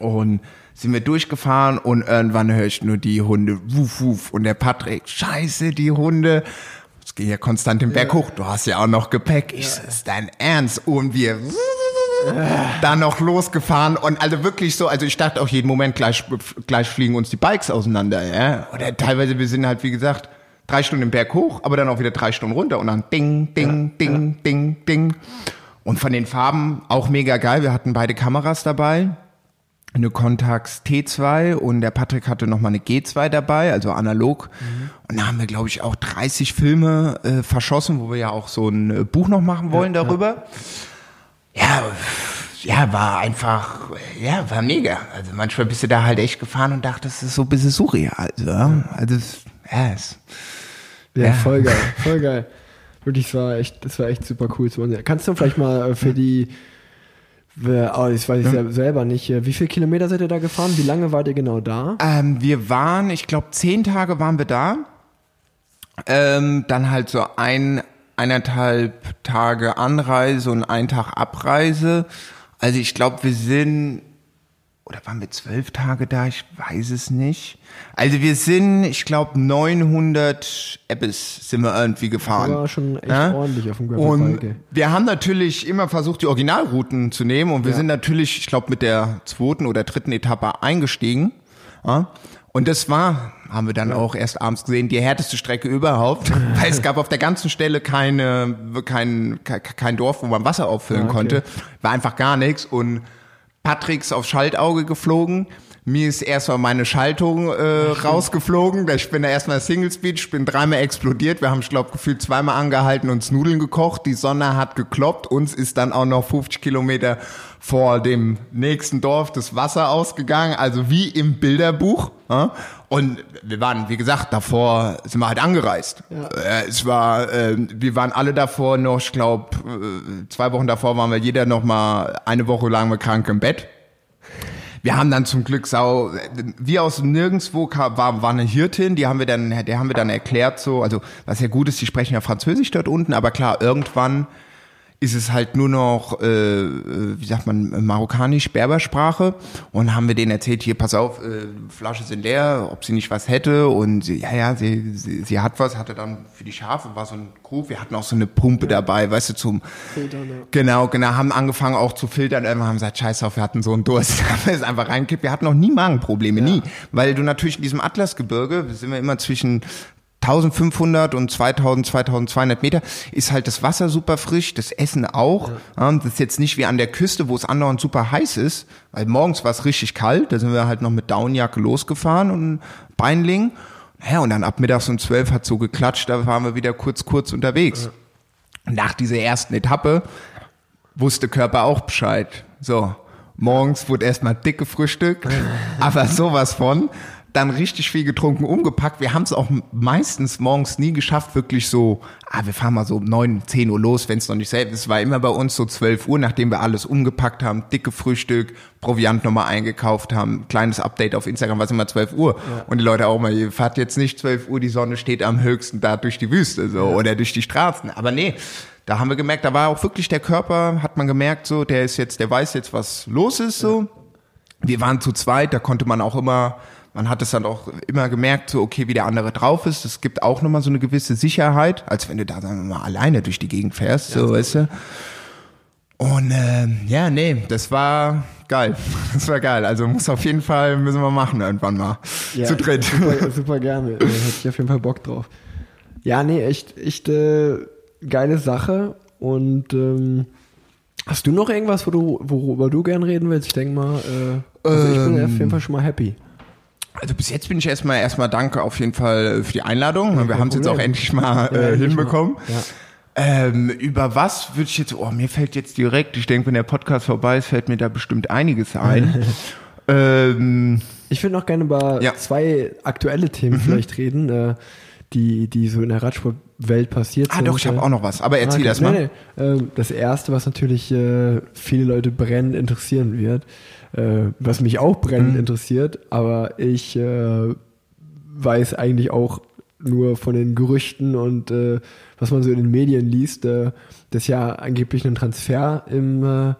[SPEAKER 3] Und sind wir durchgefahren und irgendwann höre ich nur die Hunde, wuf, wuf. Und der Patrick, scheiße, die Hunde. Es geht ja konstant den Berg hoch. Du hast ja auch noch Gepäck. Ich so, ist dein Ernst? Und wir dann noch losgefahren und also wirklich so, also ich dachte auch jeden Moment, gleich, gleich fliegen uns die Bikes auseinander, ja. Oder teilweise, wir sind halt, wie gesagt, drei Stunden den Berg hoch, aber dann auch wieder drei Stunden runter und dann ding, ding, ding, ding, ding. Und von den Farben auch mega geil. Wir hatten beide Kameras dabei. Eine Contax T2 und der Patrick hatte noch mal eine G2 dabei, also analog. Und da haben wir, glaube ich, auch 30 Filme äh, verschossen, wo wir ja auch so ein äh, Buch noch machen wollen darüber. Ja, ja, war einfach, ja, war mega. Also manchmal bist du da halt echt gefahren und dachtest, das ist so ein bisschen surreal. Also, ja, also es- ja, es,
[SPEAKER 2] Ja,
[SPEAKER 3] Ja.
[SPEAKER 2] voll geil, voll geil. Wirklich, das war echt, das war echt super cool. zu. Kannst du vielleicht mal äh, für die, oh, das weiß ich sel- selber nicht, äh, wie viele Kilometer seid ihr da gefahren? Wie lange wart ihr genau da?
[SPEAKER 3] Ähm, wir waren, ich glaube, zehn Tage waren wir da. Ähm, dann halt so ein, eineinhalb Tage Anreise und ein Tag Abreise. Also ich glaube, wir sind, oder waren wir zwölf Tage da? Ich weiß es nicht. Also wir sind, ich glaube, 900 Ebbes sind wir irgendwie gefahren.
[SPEAKER 2] war schon echt
[SPEAKER 3] Ja?
[SPEAKER 2] ordentlich auf dem
[SPEAKER 3] Und
[SPEAKER 2] Gravelbike. ey.
[SPEAKER 3] wir haben natürlich immer versucht, die Originalrouten zu nehmen und wir sind natürlich, ich glaube, mit der zweiten oder dritten Etappe eingestiegen. Ja? Und das war, haben wir dann auch erst abends gesehen, die härteste Strecke überhaupt, <laughs> weil es gab auf der ganzen Stelle keine, kein, kein, kein Dorf, wo man Wasser auffüllen
[SPEAKER 2] Ah, okay.
[SPEAKER 3] konnte. War einfach gar nichts und Patricks aufs Schaltauge geflogen. Mir ist erstmal meine Schaltung äh, <laughs> rausgeflogen. Ich bin da erstmal Single Speed, ich bin dreimal explodiert. Wir haben, ich glaube, gefühlt zweimal angehalten, uns Nudeln gekocht. Die Sonne hat gekloppt. Uns ist dann auch noch 50 Kilometer vor dem nächsten Dorf das Wasser ausgegangen. Also wie im Bilderbuch. Ja? Und wir waren, wie gesagt, davor sind wir halt angereist. Äh, es war, äh, wir waren alle davor noch, ich glaube, äh, zwei Wochen davor waren wir jeder noch mal eine Woche lang mit krank im Bett. Wir haben dann zum Glück sau, wie aus Nirgendwo kam, war, war eine Hirtin, die haben wir dann, der haben wir dann erklärt so, also was ja gut ist, die sprechen ja Französisch dort unten, aber klar, irgendwann ist es halt nur noch, äh, wie sagt man, marokkanisch-Berbersprache und haben wir denen erzählt, hier, pass auf, äh, Flasche sind leer, ob sie nicht was hätte und sie, ja, ja, sie, sie, sie hat was, hatte dann für die Schafe, war so ein Krug, wir hatten auch so eine Pumpe dabei, weißt du, zum,
[SPEAKER 2] Filtern, ja.
[SPEAKER 3] Genau, genau, haben angefangen auch zu filtern. Irgendwann haben gesagt, scheiß auf, wir hatten so einen Durst. <laughs> haben wir es einfach reingekippt. Wir hatten noch nie Magenprobleme, nie. Weil du natürlich in diesem Atlasgebirge, sind wir immer zwischen 1500 und 2000, 2200 Meter, ist halt das Wasser super frisch, das Essen auch. Ja. das ist jetzt nicht wie an der Küste, wo es andauernd super heiß ist, weil morgens war es richtig kalt, da sind wir halt noch mit Downjacke losgefahren und Beinling. Naja, und dann ab mittags um 12 hat so geklatscht, da waren wir wieder kurz, kurz unterwegs. Nach dieser ersten Etappe wusste Körper auch Bescheid. So, morgens wurde erstmal dick gefrühstückt, <laughs> aber sowas von. Dann richtig viel getrunken, umgepackt. Wir haben es auch meistens morgens nie geschafft, wirklich so, ah, wir fahren mal so um 9, 10 Uhr los, wenn es noch nicht selbst ist. Es war immer bei uns so 12 Uhr, nachdem wir alles umgepackt haben, dicke Frühstück, Proviant nochmal eingekauft haben, kleines Update auf Instagram, was immer 12 Uhr. Ja. Und die Leute auch mal, ihr fahrt jetzt nicht 12 Uhr, die Sonne steht am höchsten da durch die Wüste so ja. oder durch die Straßen. Aber nee, da haben wir gemerkt, da war auch wirklich der Körper, hat man gemerkt, so, der ist jetzt, der weiß jetzt, was los ist, so. Ja. Wir waren zu zweit, da konnte man auch immer man hat es dann auch immer gemerkt, so okay, wie der andere drauf ist. Es gibt auch nochmal so eine gewisse Sicherheit, als wenn du da, sagen wir mal, alleine durch die Gegend fährst, ja, so, weißt du. Und äh, ja, nee, das war geil. <laughs> Das war geil. Also muss auf jeden Fall, müssen wir machen irgendwann mal. Ja, zu dritt.
[SPEAKER 2] Super, <laughs> super gerne. Hätte ich auf jeden Fall Bock drauf. Ja, nee, echt, echt äh, geile Sache. Und ähm, hast du noch irgendwas, wo du, worüber du gern reden willst? Ich denke mal, äh, also ich bin ähm, auf jeden Fall schon mal happy.
[SPEAKER 3] Also bis jetzt bin ich erstmal erstmal danke auf jeden Fall für die Einladung. Ja, wir haben es jetzt auch endlich mal äh, hinbekommen. Mal. Ja. Ähm, über was würde ich jetzt, oh, mir fällt jetzt direkt, ich denke, wenn der Podcast vorbei ist, fällt mir da bestimmt einiges ein. <laughs>
[SPEAKER 2] ähm, ich würde noch gerne über ja. zwei aktuelle Themen mhm. vielleicht reden, äh, die, die so in der Radsportwelt passiert
[SPEAKER 3] ah,
[SPEAKER 2] sind.
[SPEAKER 3] Ah doch, ich habe auch noch was, aber erzähl ah, das mal. Nee,
[SPEAKER 2] nee. Ähm, das erste, was natürlich äh, viele Leute brennend interessieren wird, äh, was mich auch brennend mhm. interessiert, aber ich äh, weiß eigentlich auch nur von den Gerüchten und äh, was man so in den Medien liest, äh, dass ja angeblich ein Transfer im äh,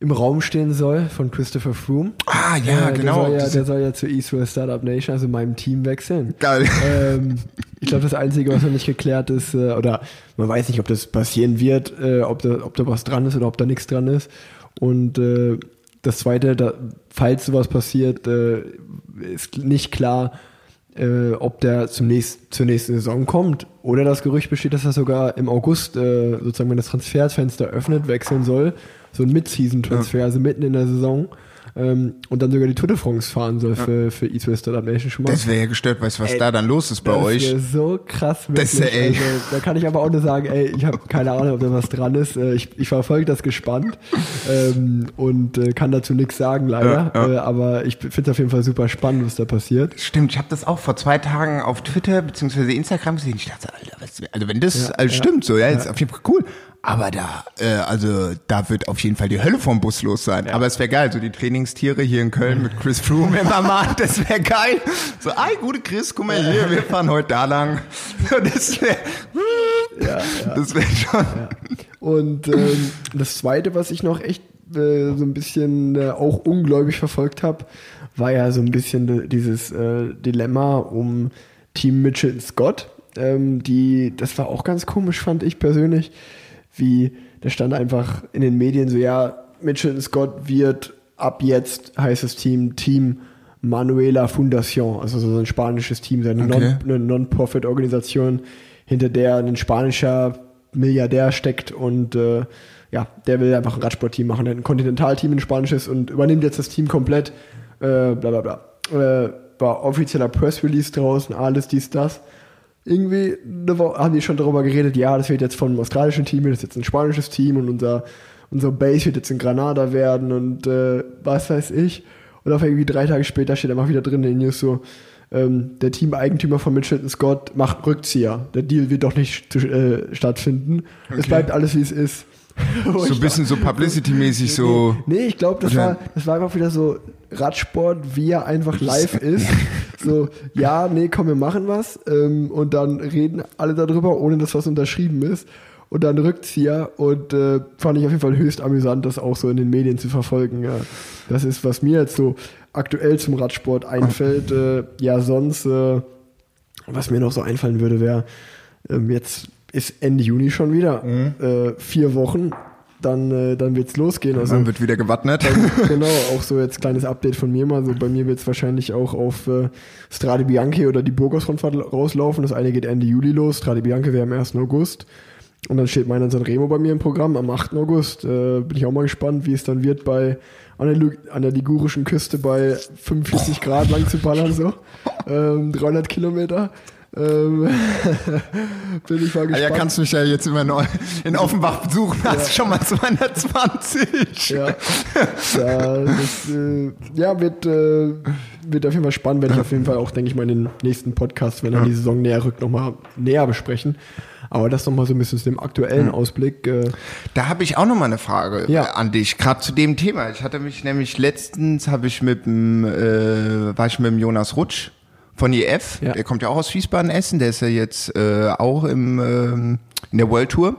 [SPEAKER 2] im Raum stehen soll von Christopher Froome.
[SPEAKER 3] Ah, ja, äh, genau.
[SPEAKER 2] Der soll ja, der soll ja zur Eastwell Startup Nation, also meinem Team, wechseln.
[SPEAKER 3] Geil.
[SPEAKER 2] Ähm, ich glaube, das Einzige, was noch nicht geklärt ist, oder man weiß nicht, ob das passieren wird, ob, da, ob da was dran ist oder ob da nichts dran ist. Und äh, das Zweite, da, falls sowas passiert, äh, ist nicht klar, äh, ob der zum nächsten, zur nächsten Saison kommt. Oder das Gerücht besteht, dass er sogar im August, äh, sozusagen, wenn das Transferfenster öffnet, wechseln soll. So ein Mid-Season-Transfer, ja. also mitten in der Saison ähm, und dann sogar die Tour de France fahren soll für, ja. für East West Nation schon mal.
[SPEAKER 3] Das wäre ja gestört, weißt du, was ey, da dann los ist bei
[SPEAKER 2] das
[SPEAKER 3] euch?
[SPEAKER 2] Das so krass wirklich. Das ist ja, ey. Also, da kann ich aber auch nur sagen, ey, ich habe keine Ahnung, ob da was dran ist. Äh, ich, ich verfolge das gespannt ähm, und äh, kann dazu nichts sagen, leider. Ja, ja. Äh, aber ich finde es auf jeden Fall super spannend, was da passiert.
[SPEAKER 3] Stimmt, ich habe das auch vor zwei Tagen auf Twitter bzw. Instagram gesehen. Ich dachte, Alter, was, also wenn das alles stimmt, so, ja, ist auf jeden Fall cool. Aber da, äh, also da wird auf jeden Fall die Hölle vom Bus los sein. Ja. Aber es wäre geil, so die Trainingstiere hier in Köln mit Chris Froome immer mal, <laughs> das wäre geil. So, ey, gute Chris, guck mal hier, wir fahren heute da lang. <laughs> Das wäre, ja, ja. das wäre schon.
[SPEAKER 2] Und ähm, das Zweite, was ich noch echt äh, so ein bisschen äh, auch ungläubig verfolgt habe, war ja so ein bisschen dieses äh, Dilemma um Team Mitchell Scott. Ähm, die, das war auch ganz komisch, fand ich persönlich wie, da stand einfach in den Medien so, ja, Mitchell Scott wird ab jetzt, heißt das Team, Team Manuela Fundación, also so ein spanisches Team, eine okay. Non-Profit-Organisation, hinter der ein spanischer Milliardär steckt und äh, ja, der will einfach ein Radsportteam machen, ein Kontinentalteam, ein spanisches und übernimmt jetzt das Team komplett, äh, bla bla bla. Äh, war offizieller Press-Release draußen, alles dies, das irgendwie haben die schon darüber geredet, ja, das wird jetzt von einem australischen Team, das ist jetzt ein spanisches Team und unser, unser Base wird jetzt in Granada werden und äh, was weiß ich. Und auf irgendwie drei Tage später steht einfach wieder drin in den News so, ähm, der Teameigentümer von Mitchelton Scott macht Rückzieher. Der Deal wird doch nicht zu, äh, stattfinden. Okay. Es bleibt alles, wie es ist. <laughs>
[SPEAKER 3] so ein bisschen so Publicity-mäßig so.
[SPEAKER 2] Nee, ich glaube, das war, das war einfach wieder so Radsport, wie er einfach live <laughs> ist. So, ja, nee, komm, wir machen was. Ähm, und dann reden alle darüber, ohne dass was unterschrieben ist. Und dann Rückzieher. Und äh, fand ich auf jeden Fall höchst amüsant, das auch so in den Medien zu verfolgen. Ja. Das ist, was mir jetzt so aktuell zum Radsport einfällt. Äh, ja, sonst, äh, was mir noch so einfallen würde, wäre ähm, jetzt ist Ende Juni schon wieder. Mhm. Äh, vier Wochen. Dann, äh, dann wird's losgehen.
[SPEAKER 3] Also, dann wird wieder gewappnet. <laughs>
[SPEAKER 2] genau, auch so jetzt kleines Update von mir mal. So bei mir wird's wahrscheinlich auch auf äh, Strade Bianche oder die Burgos-Rundfahrt rauslaufen. Das eine geht Ende Juli los. Strade Bianche wäre am 1. August. Und dann steht meiner Sanremo bei mir im Programm am 8. August. Äh, bin ich auch mal gespannt, wie es dann wird, bei an der, an der ligurischen Küste bei 45 Grad lang zu ballern, so. <laughs> Ähm, 300 Kilometer. Ähm, <laughs> bin ich mal
[SPEAKER 3] Ah,
[SPEAKER 2] gespannt.
[SPEAKER 3] ja, kannst mich ja jetzt immer neu in Offenbach besuchen. Hast schon mal 220.
[SPEAKER 2] Ja, ja, das, äh, ja wird, äh, wird auf jeden Fall spannend, werde ich auf jeden Fall auch, denke ich mal, in den nächsten Podcast, wenn dann die Saison näher rückt, nochmal näher besprechen. Aber das nochmal so ein bisschen zu dem aktuellen Ausblick. Äh,
[SPEAKER 3] Da habe ich auch noch mal eine Frage
[SPEAKER 2] Ja.
[SPEAKER 3] äh, an dich, gerade zu dem Thema. Ich hatte mich nämlich letztens, habe ich mit dem, äh, war ich mit dem Jonas Rutsch von IF,
[SPEAKER 2] Ja.
[SPEAKER 3] der kommt ja auch aus Wiesbaden Essen, der ist ja jetzt äh, auch im, ähm, in der World Tour.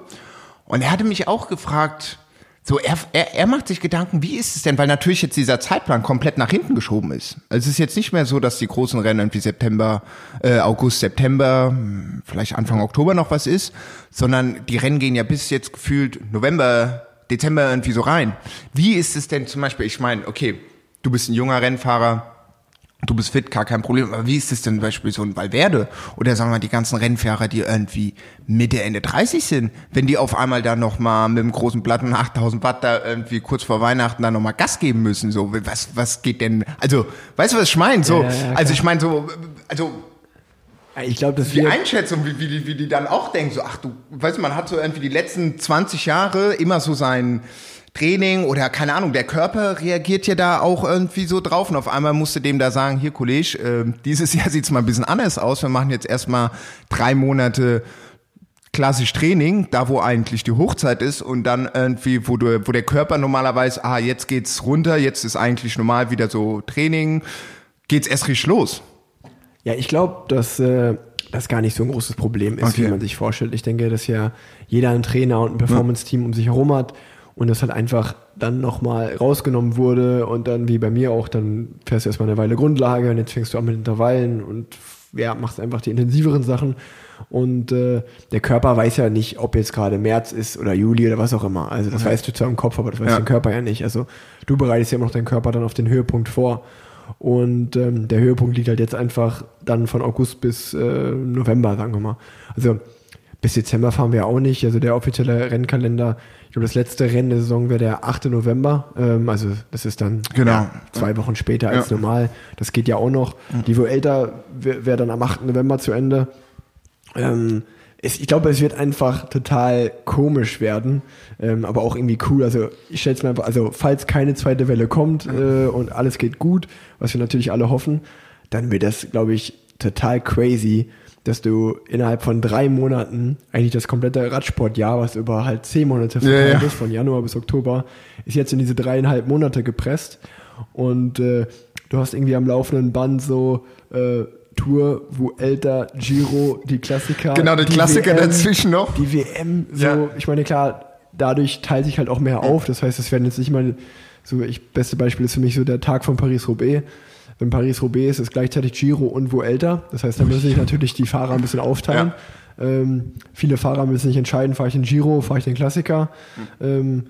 [SPEAKER 3] Und er hatte mich auch gefragt, so er, er, er macht sich Gedanken, wie ist es denn, weil natürlich jetzt dieser Zeitplan komplett nach hinten geschoben ist. Also es ist jetzt nicht mehr so, dass die großen Rennen irgendwie September, äh, August, September, hm, vielleicht Anfang Oktober noch was ist, sondern die Rennen gehen ja bis jetzt gefühlt November, Dezember irgendwie so rein. Wie ist es denn zum Beispiel, ich meine, okay, du bist ein junger Rennfahrer, du bist fit, gar kein Problem. Aber wie ist es denn zum Beispiel so ein Valverde oder sagen wir mal die ganzen Rennfahrer, die irgendwie Mitte, Ende 30 sind, wenn die auf einmal da nochmal mit dem großen Blatt und 8000 Watt da irgendwie kurz vor Weihnachten da nochmal Gas geben müssen, so, was, was geht denn, also, weißt du, was ich meine? So,
[SPEAKER 2] Ja, ja,
[SPEAKER 3] also ich meine so, also,
[SPEAKER 2] ich glaube, dass
[SPEAKER 3] die
[SPEAKER 2] wir.
[SPEAKER 3] Einschätzung, wie, wie, die, wie die dann auch denken, so, ach du, weißt du, man hat so irgendwie die letzten 20 Jahre immer so sein Training oder keine Ahnung, der Körper reagiert ja da auch irgendwie so drauf und auf einmal musste dem da sagen, hier Kollege, äh, dieses <laughs> Jahr sieht's mal ein bisschen anders aus, wir machen jetzt erstmal drei Monate klassisch Training, da wo eigentlich die Hochzeit ist und dann irgendwie, wo du, wo der Körper normalerweise, ah, jetzt geht's runter, jetzt ist eigentlich normal wieder so Training, geht's erst richtig los.
[SPEAKER 2] Ja, ich glaube, dass äh, das gar nicht so ein großes Problem ist,
[SPEAKER 3] Okay.
[SPEAKER 2] wie man sich vorstellt. Ich denke, dass ja jeder einen Trainer und ein Performance-Team um sich herum hat und das halt einfach dann nochmal rausgenommen wurde und dann wie bei mir auch, dann fährst du erstmal eine Weile Grundlage und jetzt fängst du an mit Intervallen und ja, machst einfach die intensiveren Sachen und äh, der Körper weiß ja nicht, ob jetzt gerade März ist oder Juli oder was auch immer. Also das weißt du zwar im Kopf, aber das weiß
[SPEAKER 3] Ja.
[SPEAKER 2] dein Körper ja nicht. Also du bereitest ja immer noch deinen Körper dann auf den Höhepunkt vor. Und ähm, der Höhepunkt liegt halt jetzt einfach dann von August bis äh, November, sagen wir mal. Also bis Dezember fahren wir auch nicht. Also der offizielle Rennkalender, glaube, das letzte Rennen der Saison wäre der 8. November. Ähm, also das ist dann
[SPEAKER 3] Genau.
[SPEAKER 2] ja, zwei Wochen später als
[SPEAKER 3] Ja.
[SPEAKER 2] normal. Das geht ja auch noch. Die Vuelta wäre wär dann am 8. November zu Ende. Ähm, es, ich glaube, es wird einfach total komisch werden, ähm, aber auch irgendwie cool. Also ich stelle es mir einfach, also falls keine zweite Welle kommt äh, und alles geht gut, was wir natürlich alle hoffen, dann wird das, glaube ich, total crazy, dass du innerhalb von drei Monaten eigentlich das komplette Radsportjahr, was über halt zehn Monate verteilt
[SPEAKER 3] Ja, ja.
[SPEAKER 2] ist, von Januar bis Oktober, ist jetzt in diese dreieinhalb Monate gepresst und äh, du hast irgendwie am laufenden Band so äh, Tour, Vuelta, Giro, die Klassiker.
[SPEAKER 3] Genau, die Klassiker dazwischen noch.
[SPEAKER 2] Die WM, so,
[SPEAKER 3] Ja.
[SPEAKER 2] ich meine, klar, dadurch teilt sich halt auch mehr auf. Das heißt, es werden jetzt nicht mal, so, ich, beste Beispiel ist für mich so der Tag von Paris-Roubaix. Wenn Paris-Roubaix ist, ist gleichzeitig Giro und Vuelta. Das heißt, da müssen sich natürlich die Fahrer ein bisschen aufteilen. Ähm, viele Fahrer müssen sich entscheiden, fahre ich den Giro, fahre ich den Klassiker. Ähm,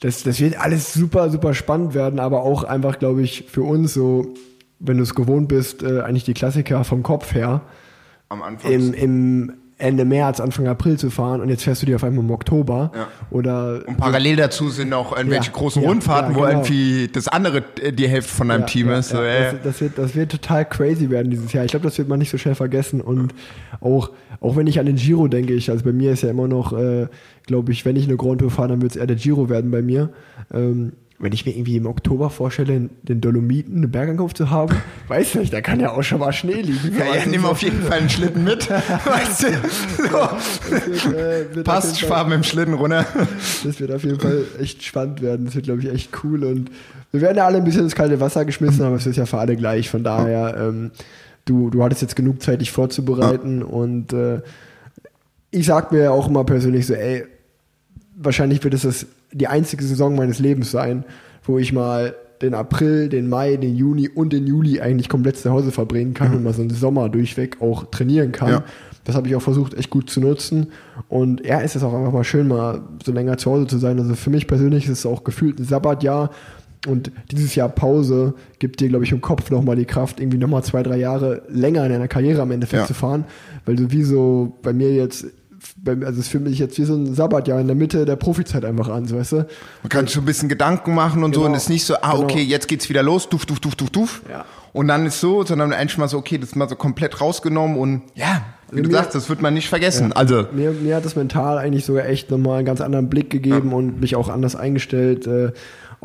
[SPEAKER 2] das, das wird alles super, super spannend werden, aber auch einfach, glaube ich, für uns so, wenn du es gewohnt bist, äh, eigentlich die Klassiker vom Kopf her,
[SPEAKER 3] Am Anfang.
[SPEAKER 2] im, im Ende März, Anfang April zu fahren und jetzt fährst du die auf einmal im Oktober.
[SPEAKER 3] Ja.
[SPEAKER 2] Oder
[SPEAKER 3] Und parallel dazu sind noch irgendwelche
[SPEAKER 2] Ja,
[SPEAKER 3] großen
[SPEAKER 2] ja,
[SPEAKER 3] Rundfahrten,
[SPEAKER 2] ja,
[SPEAKER 3] wo
[SPEAKER 2] genau.
[SPEAKER 3] irgendwie das andere äh, die Hälfte von deinem Team ist. So,
[SPEAKER 2] ja,
[SPEAKER 3] äh,
[SPEAKER 2] das, das, wird, das wird total crazy werden dieses Jahr. Ich glaube, das wird man nicht so schnell vergessen. Und auch, auch wenn ich an den Giro denke, ich, also bei mir ist ja immer noch, äh, glaube ich, wenn ich eine Grand Tour fahre, dann wird es eher der Giro werden bei mir. Ähm, wenn ich mir irgendwie im Oktober vorstelle, den Dolomiten eine Bergankunft zu haben, <laughs> weiß nicht, da kann ja auch schon mal Schnee liegen.
[SPEAKER 3] ja, ja,
[SPEAKER 2] Also
[SPEAKER 3] nimm auf jeden Fall einen Schlitten mit. <laughs> weißt du? So.
[SPEAKER 2] wird, äh,
[SPEAKER 3] Passt, mit dem Schlitten runter. <laughs>
[SPEAKER 2] Das wird auf jeden Fall echt spannend werden. Das wird, glaube ich, echt cool. Und wir werden ja alle ein bisschen ins kalte Wasser geschmissen, aber es ist ja für alle gleich. Von daher, ähm, du, du hattest jetzt genug Zeit, dich vorzubereiten. Und äh, ich sag mir auch immer persönlich so, ey, wahrscheinlich wird es das die einzige Saison meines Lebens sein, wo ich mal den April, den Mai, den Juni und den Juli eigentlich komplett zu Hause verbringen kann und mal so einen Sommer durchweg auch trainieren kann.
[SPEAKER 3] Ja.
[SPEAKER 2] Das habe ich auch versucht, echt gut zu nutzen. Und ja, ist es auch einfach mal schön, mal so länger zu Hause zu sein. Also für mich persönlich ist es auch gefühlt ein Sabbatjahr. Und dieses Jahr Pause gibt dir, glaube ich, im Kopf nochmal die Kraft, irgendwie nochmal zwei, drei Jahre länger in deiner Karriere am Endeffekt
[SPEAKER 3] Ja.
[SPEAKER 2] zu fahren. Weil du wie so bei mir jetzt, also es fühlt mich jetzt wie so ein Sabbatjahr in der Mitte der Profizeit einfach an, so weißt du?
[SPEAKER 3] Man kann sich so ein bisschen Gedanken machen und so
[SPEAKER 2] Genau.
[SPEAKER 3] und es ist nicht so, ah,
[SPEAKER 2] Genau.
[SPEAKER 3] okay, jetzt geht's wieder los, duf, duf, duf, duf, duf.
[SPEAKER 2] Ja.
[SPEAKER 3] Und dann ist so, sondern eigentlich mal so, okay, das ist mal so komplett rausgenommen und ja, Wie du
[SPEAKER 2] mir-
[SPEAKER 3] sagst, das wird man nicht vergessen. Also,
[SPEAKER 2] Mir, mir hat das mental eigentlich sogar echt nochmal einen ganz anderen Blick gegeben und mich auch anders eingestellt äh,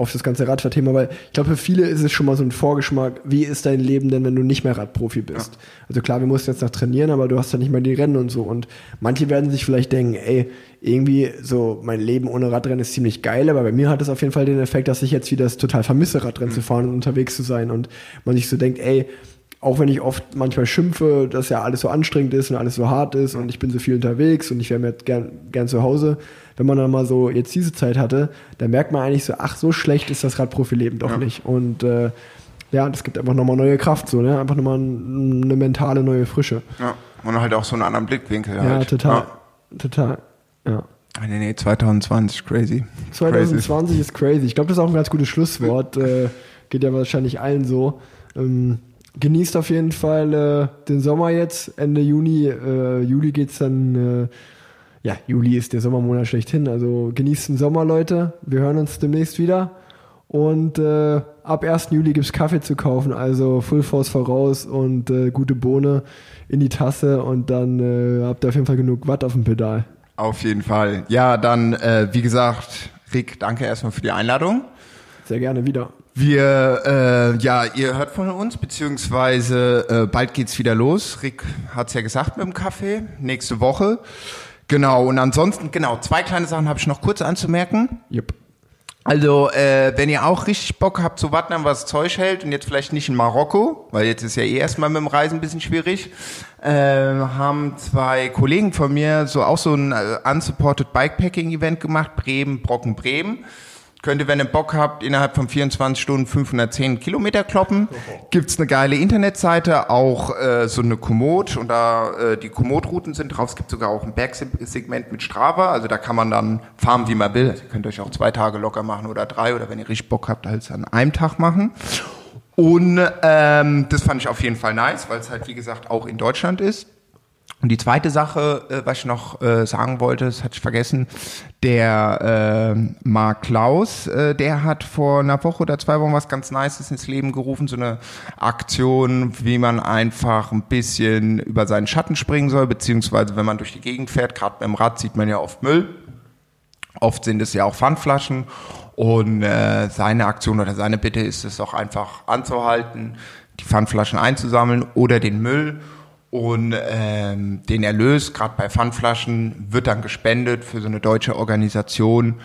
[SPEAKER 2] auf das ganze Radfahrthema, weil ich glaube, für viele ist es schon mal so ein Vorgeschmack, wie ist dein Leben denn, wenn du nicht mehr Radprofi bist? Also klar, wir mussten jetzt noch trainieren, aber du hast ja nicht mehr die Rennen und so. Und manche werden sich vielleicht denken, ey, irgendwie so mein Leben ohne Radrennen ist ziemlich geil, aber bei mir hat es auf jeden Fall den Effekt, dass ich jetzt wieder das total vermisse, Radrennen zu fahren und unterwegs zu sein. Und man sich so denkt, ey, auch wenn ich oft manchmal schimpfe, dass ja alles so anstrengend ist und alles so hart ist und ich bin so viel unterwegs und ich wäre mir gern, gern zu Hause, wenn man dann mal so jetzt diese Zeit hatte, dann merkt man eigentlich so, ach, so schlecht ist das Radprofileben doch nicht. Und äh, ja, das gibt einfach nochmal neue Kraft, so, ne? Einfach nochmal eine mentale neue Frische.
[SPEAKER 3] ja, und halt auch so einen anderen Blickwinkel.
[SPEAKER 2] Ja,
[SPEAKER 3] halt.
[SPEAKER 2] total. Total. Ja.
[SPEAKER 3] Ja. Nee, nee, 2020, crazy.
[SPEAKER 2] 2020 ist crazy. Ich glaube, das ist auch ein ganz gutes Schlusswort. <laughs> äh, geht ja wahrscheinlich allen so. Ähm, genießt auf jeden Fall äh, den Sommer jetzt. Ende Juni, äh, Juli geht's dann. Äh, ja, Juli ist der Sommermonat schlechthin. Also genießt den Sommer, Leute. Wir hören uns demnächst wieder. Und äh, ab 1. Juli gibt's Kaffee zu kaufen. Also Full Force voraus und äh, gute Bohne in die Tasse. Und dann äh, habt ihr auf jeden Fall genug Watt auf dem Pedal.
[SPEAKER 3] Auf jeden Fall. Ja, dann, äh, wie gesagt, Rick, danke erstmal für die Einladung.
[SPEAKER 2] Sehr gerne wieder.
[SPEAKER 3] Wir, äh, ja, ihr hört von uns, beziehungsweise äh, bald geht's wieder los. Rick hat's ja gesagt mit dem Kaffee, nächste Woche. Genau, und ansonsten, genau, zwei kleine Sachen habe ich noch kurz anzumerken.
[SPEAKER 2] Jupp.
[SPEAKER 3] Also, äh, wenn ihr auch richtig Bock habt zu warten, was Zeug hält und jetzt vielleicht nicht in Marokko, weil jetzt ist ja eh erstmal mit dem Reisen ein bisschen schwierig, äh, haben zwei Kollegen von mir so auch so ein äh, unsupported Bikepacking Event gemacht, Bremen, Brocken, Bremen. Könnt ihr, wenn ihr Bock habt, innerhalb von 24 Stunden 510 Kilometer kloppen. Gibt's eine geile Internetseite, auch äh, so eine Komoot und da äh, die Komoot-Routen sind drauf. Es gibt sogar auch ein Bergsegment mit Strava, also da kann man dann fahren, wie man will. Also ihr könnt euch auch zwei Tage locker machen oder drei oder wenn ihr richtig Bock habt, halt an einem Tag machen. Und ähm, das fand ich auf jeden Fall nice, weil es halt wie gesagt auch in Deutschland ist. Und die zweite Sache, äh, was ich noch äh, sagen wollte, das hatte ich vergessen, der äh, Mark Klaus, äh, der hat vor einer Woche oder zwei Wochen was ganz Nices ins Leben gerufen, so eine Aktion, wie man einfach ein bisschen über seinen Schatten springen soll, beziehungsweise wenn man durch die Gegend fährt, gerade beim Rad sieht man ja oft Müll. Oft sind es ja auch Pfandflaschen und äh, seine Aktion oder seine Bitte ist es auch einfach anzuhalten, die Pfandflaschen einzusammeln oder den Müll und ähm, den Erlös, gerade bei Pfandflaschen, wird dann gespendet für so eine deutsche Organisation,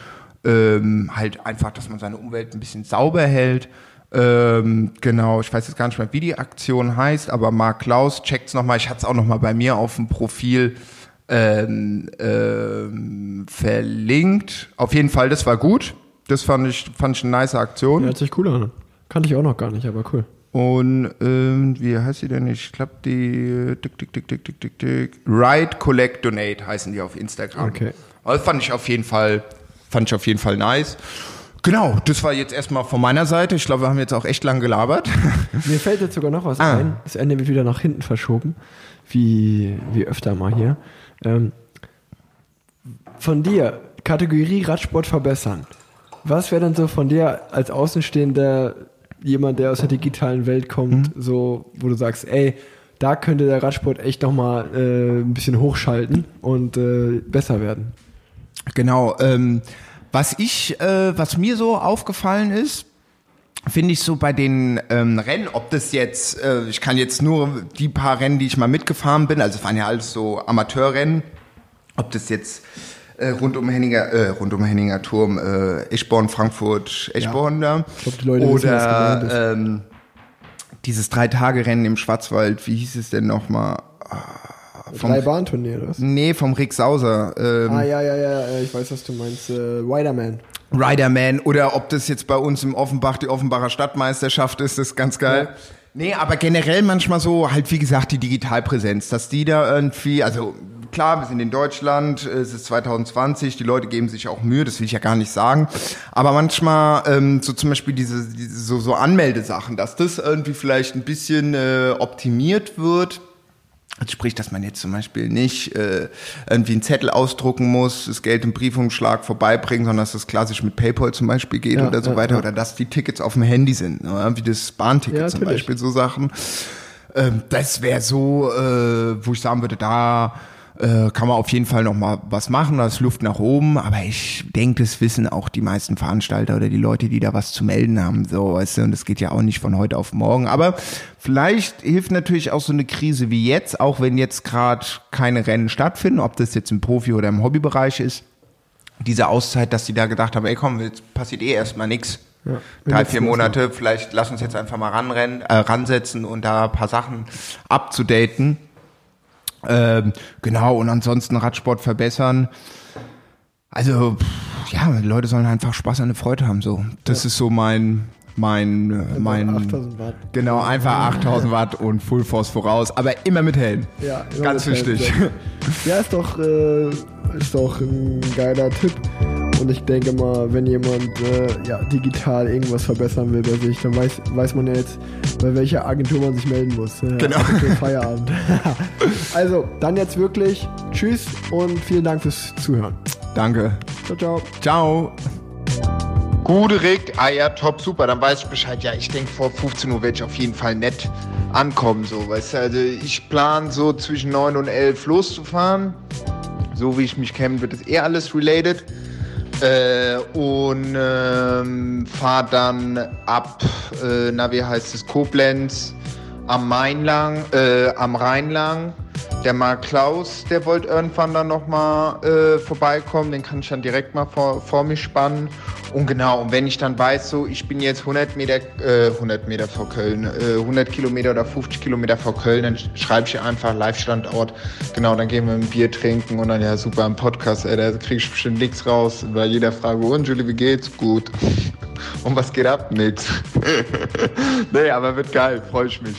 [SPEAKER 3] ähm, halt einfach, dass man seine Umwelt ein bisschen sauber hält. Ähm, genau, ich weiß jetzt gar nicht mehr, wie die Aktion heißt, aber Mark Klaus checkt's nochmal. Ich hatte es auch nochmal bei mir auf dem Profil ähm, ähm, verlinkt. Auf jeden Fall, das war gut. Das fand ich, fand ich eine nice Aktion.
[SPEAKER 2] Ja, hört sich cool an. Kannte ich auch noch gar nicht, aber cool.
[SPEAKER 3] Und ähm, wie heißt sie denn? Ich glaube, die dick, dick, dick, dick, dick, dick, dick. Ride Collect Donate heißen die auf Instagram.
[SPEAKER 2] Okay.
[SPEAKER 3] Also fand ich auf jeden Fall, fand ich auf jeden Fall nice. Genau, das war jetzt erstmal von meiner Seite. Ich glaube, wir haben jetzt auch echt lang gelabert. <laughs>
[SPEAKER 2] Mir fällt jetzt sogar noch was
[SPEAKER 3] Ah.
[SPEAKER 2] ein. Das Ende wird wieder nach hinten verschoben. Wie, wie öfter mal hier. Ähm, von dir, Kategorie Radsport verbessern. Was wäre denn so von dir als Außenstehender jemand, der aus der digitalen Welt kommt,
[SPEAKER 3] Mhm.
[SPEAKER 2] so, wo du sagst, ey, da könnte der Radsport echt nochmal äh, ein bisschen hochschalten und äh, besser werden?
[SPEAKER 3] Genau. Ähm, was ich, äh, was mir so aufgefallen ist, finde ich so bei den ähm, Rennen, ob das jetzt, äh, ich kann jetzt nur die paar Rennen, die ich mal mitgefahren bin, also es waren ja alles so Amateurrennen, ob das jetzt äh, rund um Henninger, äh, rund um Henninger Turm, äh, Eschborn, Frankfurt, Eschborn da.
[SPEAKER 2] Ich glaub, die Leute wissen.
[SPEAKER 3] Oder ähm, dieses Drei-Tage-Rennen im Schwarzwald, wie hieß es denn nochmal? Vom-
[SPEAKER 2] Drei Bahnturnier, oder?
[SPEAKER 3] Nee, vom Rick Sauser. Ähm,
[SPEAKER 2] Ah, ja, ja, ja, ja, ich weiß, was du meinst. Äh, Riderman.
[SPEAKER 3] Riderman oder ob das jetzt bei uns im Offenbach die Offenbacher Stadtmeisterschaft ist, ist ganz geil.
[SPEAKER 2] Ja.
[SPEAKER 3] Nee, aber generell manchmal so, halt wie gesagt, die Digitalpräsenz, dass die da irgendwie, also klar, wir sind in Deutschland, es ist 2020, die Leute geben sich auch Mühe, das will ich ja gar nicht sagen, aber manchmal ähm, so zum Beispiel diese, diese so, so Anmeldesachen, dass das irgendwie vielleicht ein bisschen äh, optimiert wird. Also sprich, dass man jetzt zum Beispiel nicht äh, irgendwie einen Zettel ausdrucken muss, das Geld im Briefumschlag vorbeibringen, sondern dass das klassisch mit PayPal zum Beispiel geht
[SPEAKER 2] Ja,
[SPEAKER 3] oder so
[SPEAKER 2] ja,
[SPEAKER 3] weiter.
[SPEAKER 2] ja.
[SPEAKER 3] Oder dass die Tickets auf dem Handy sind, oder? wie das Bahnticket zum. Beispiel, so Sachen. Ähm, das wäre so, äh, wo ich sagen würde, da äh, kann man auf jeden Fall noch mal was machen, da ist Luft nach oben, aber ich denke, das wissen auch die meisten Veranstalter oder die Leute, die da was zu melden haben, so, weißt du, und das geht ja auch nicht von heute auf morgen, aber vielleicht hilft natürlich auch so eine Krise wie jetzt, auch wenn jetzt gerade keine Rennen stattfinden, ob das jetzt im Profi- oder im Hobbybereich ist, diese Auszeit, dass die da gedacht haben, ey komm, jetzt passiert eh erstmal nichts.
[SPEAKER 2] Ja.
[SPEAKER 3] Drei, vier Monate, vielleicht lass uns jetzt einfach mal ranrennen, äh, ransetzen und da ein paar Sachen abzudaten. Ähm, genau, und ansonsten Radsport verbessern. Also, ja, die Leute sollen einfach Spaß an der Freude haben, so. Das ist so mein, mein, äh, mein,
[SPEAKER 2] 8000 Watt.
[SPEAKER 3] genau, einfach 8000 Watt und Full Force voraus, aber immer mit Helm.
[SPEAKER 2] Ja,
[SPEAKER 3] Ganz
[SPEAKER 2] Helm,
[SPEAKER 3] wichtig.
[SPEAKER 2] gut. Ja, ist doch, äh, ist doch ein geiler Tipp. Und ich denke mal, wenn jemand äh, ja, digital irgendwas verbessern will bei sich, dann weiß, weiß man ja jetzt, bei welcher Agentur man sich melden muss. Äh,
[SPEAKER 3] Genau.
[SPEAKER 2] Agentur <laughs> Feierabend. <laughs> also, dann jetzt wirklich Tschüss und vielen Dank fürs Zuhören.
[SPEAKER 3] Danke.
[SPEAKER 2] Ciao, ciao.
[SPEAKER 3] Ciao.
[SPEAKER 1] Gute Rick, ah ja, top, super, dann weiß ich Bescheid. Ja, ich denke, vor 15 Uhr werde ich auf jeden Fall nett ankommen, so, weißt du, also ich plane so zwischen 9 und 11 loszufahren. So wie ich mich kenne, wird es eher alles related. Äh, und ähm, fahre dann ab, äh, na wie heißt es, Koblenz am Main lang, äh, am Rhein lang. Der Mark Klaus, der wollte irgendwann dann nochmal äh, vorbeikommen, den kann ich dann direkt mal vor, vor mich spannen. Und genau, und wenn ich dann weiß, so, ich bin jetzt 100 Meter, äh, 100 Meter vor Köln, äh, 100 Kilometer oder 50 Kilometer vor Köln, dann sch- schreibe ich einfach Live-Standort. Genau, dann gehen wir ein Bier trinken und dann, ja, super, im Podcast, ey, da kriege ich bestimmt nichts raus. Bei jeder Frage, und Julie, wie geht's? Gut. <laughs> Und was geht ab? Nix. <laughs> nee, aber wird geil, freue ich mich.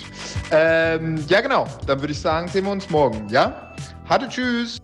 [SPEAKER 1] Ähm, ja, genau, dann würde ich sagen, sehen wir morgen, ja? Hatte, tschüss.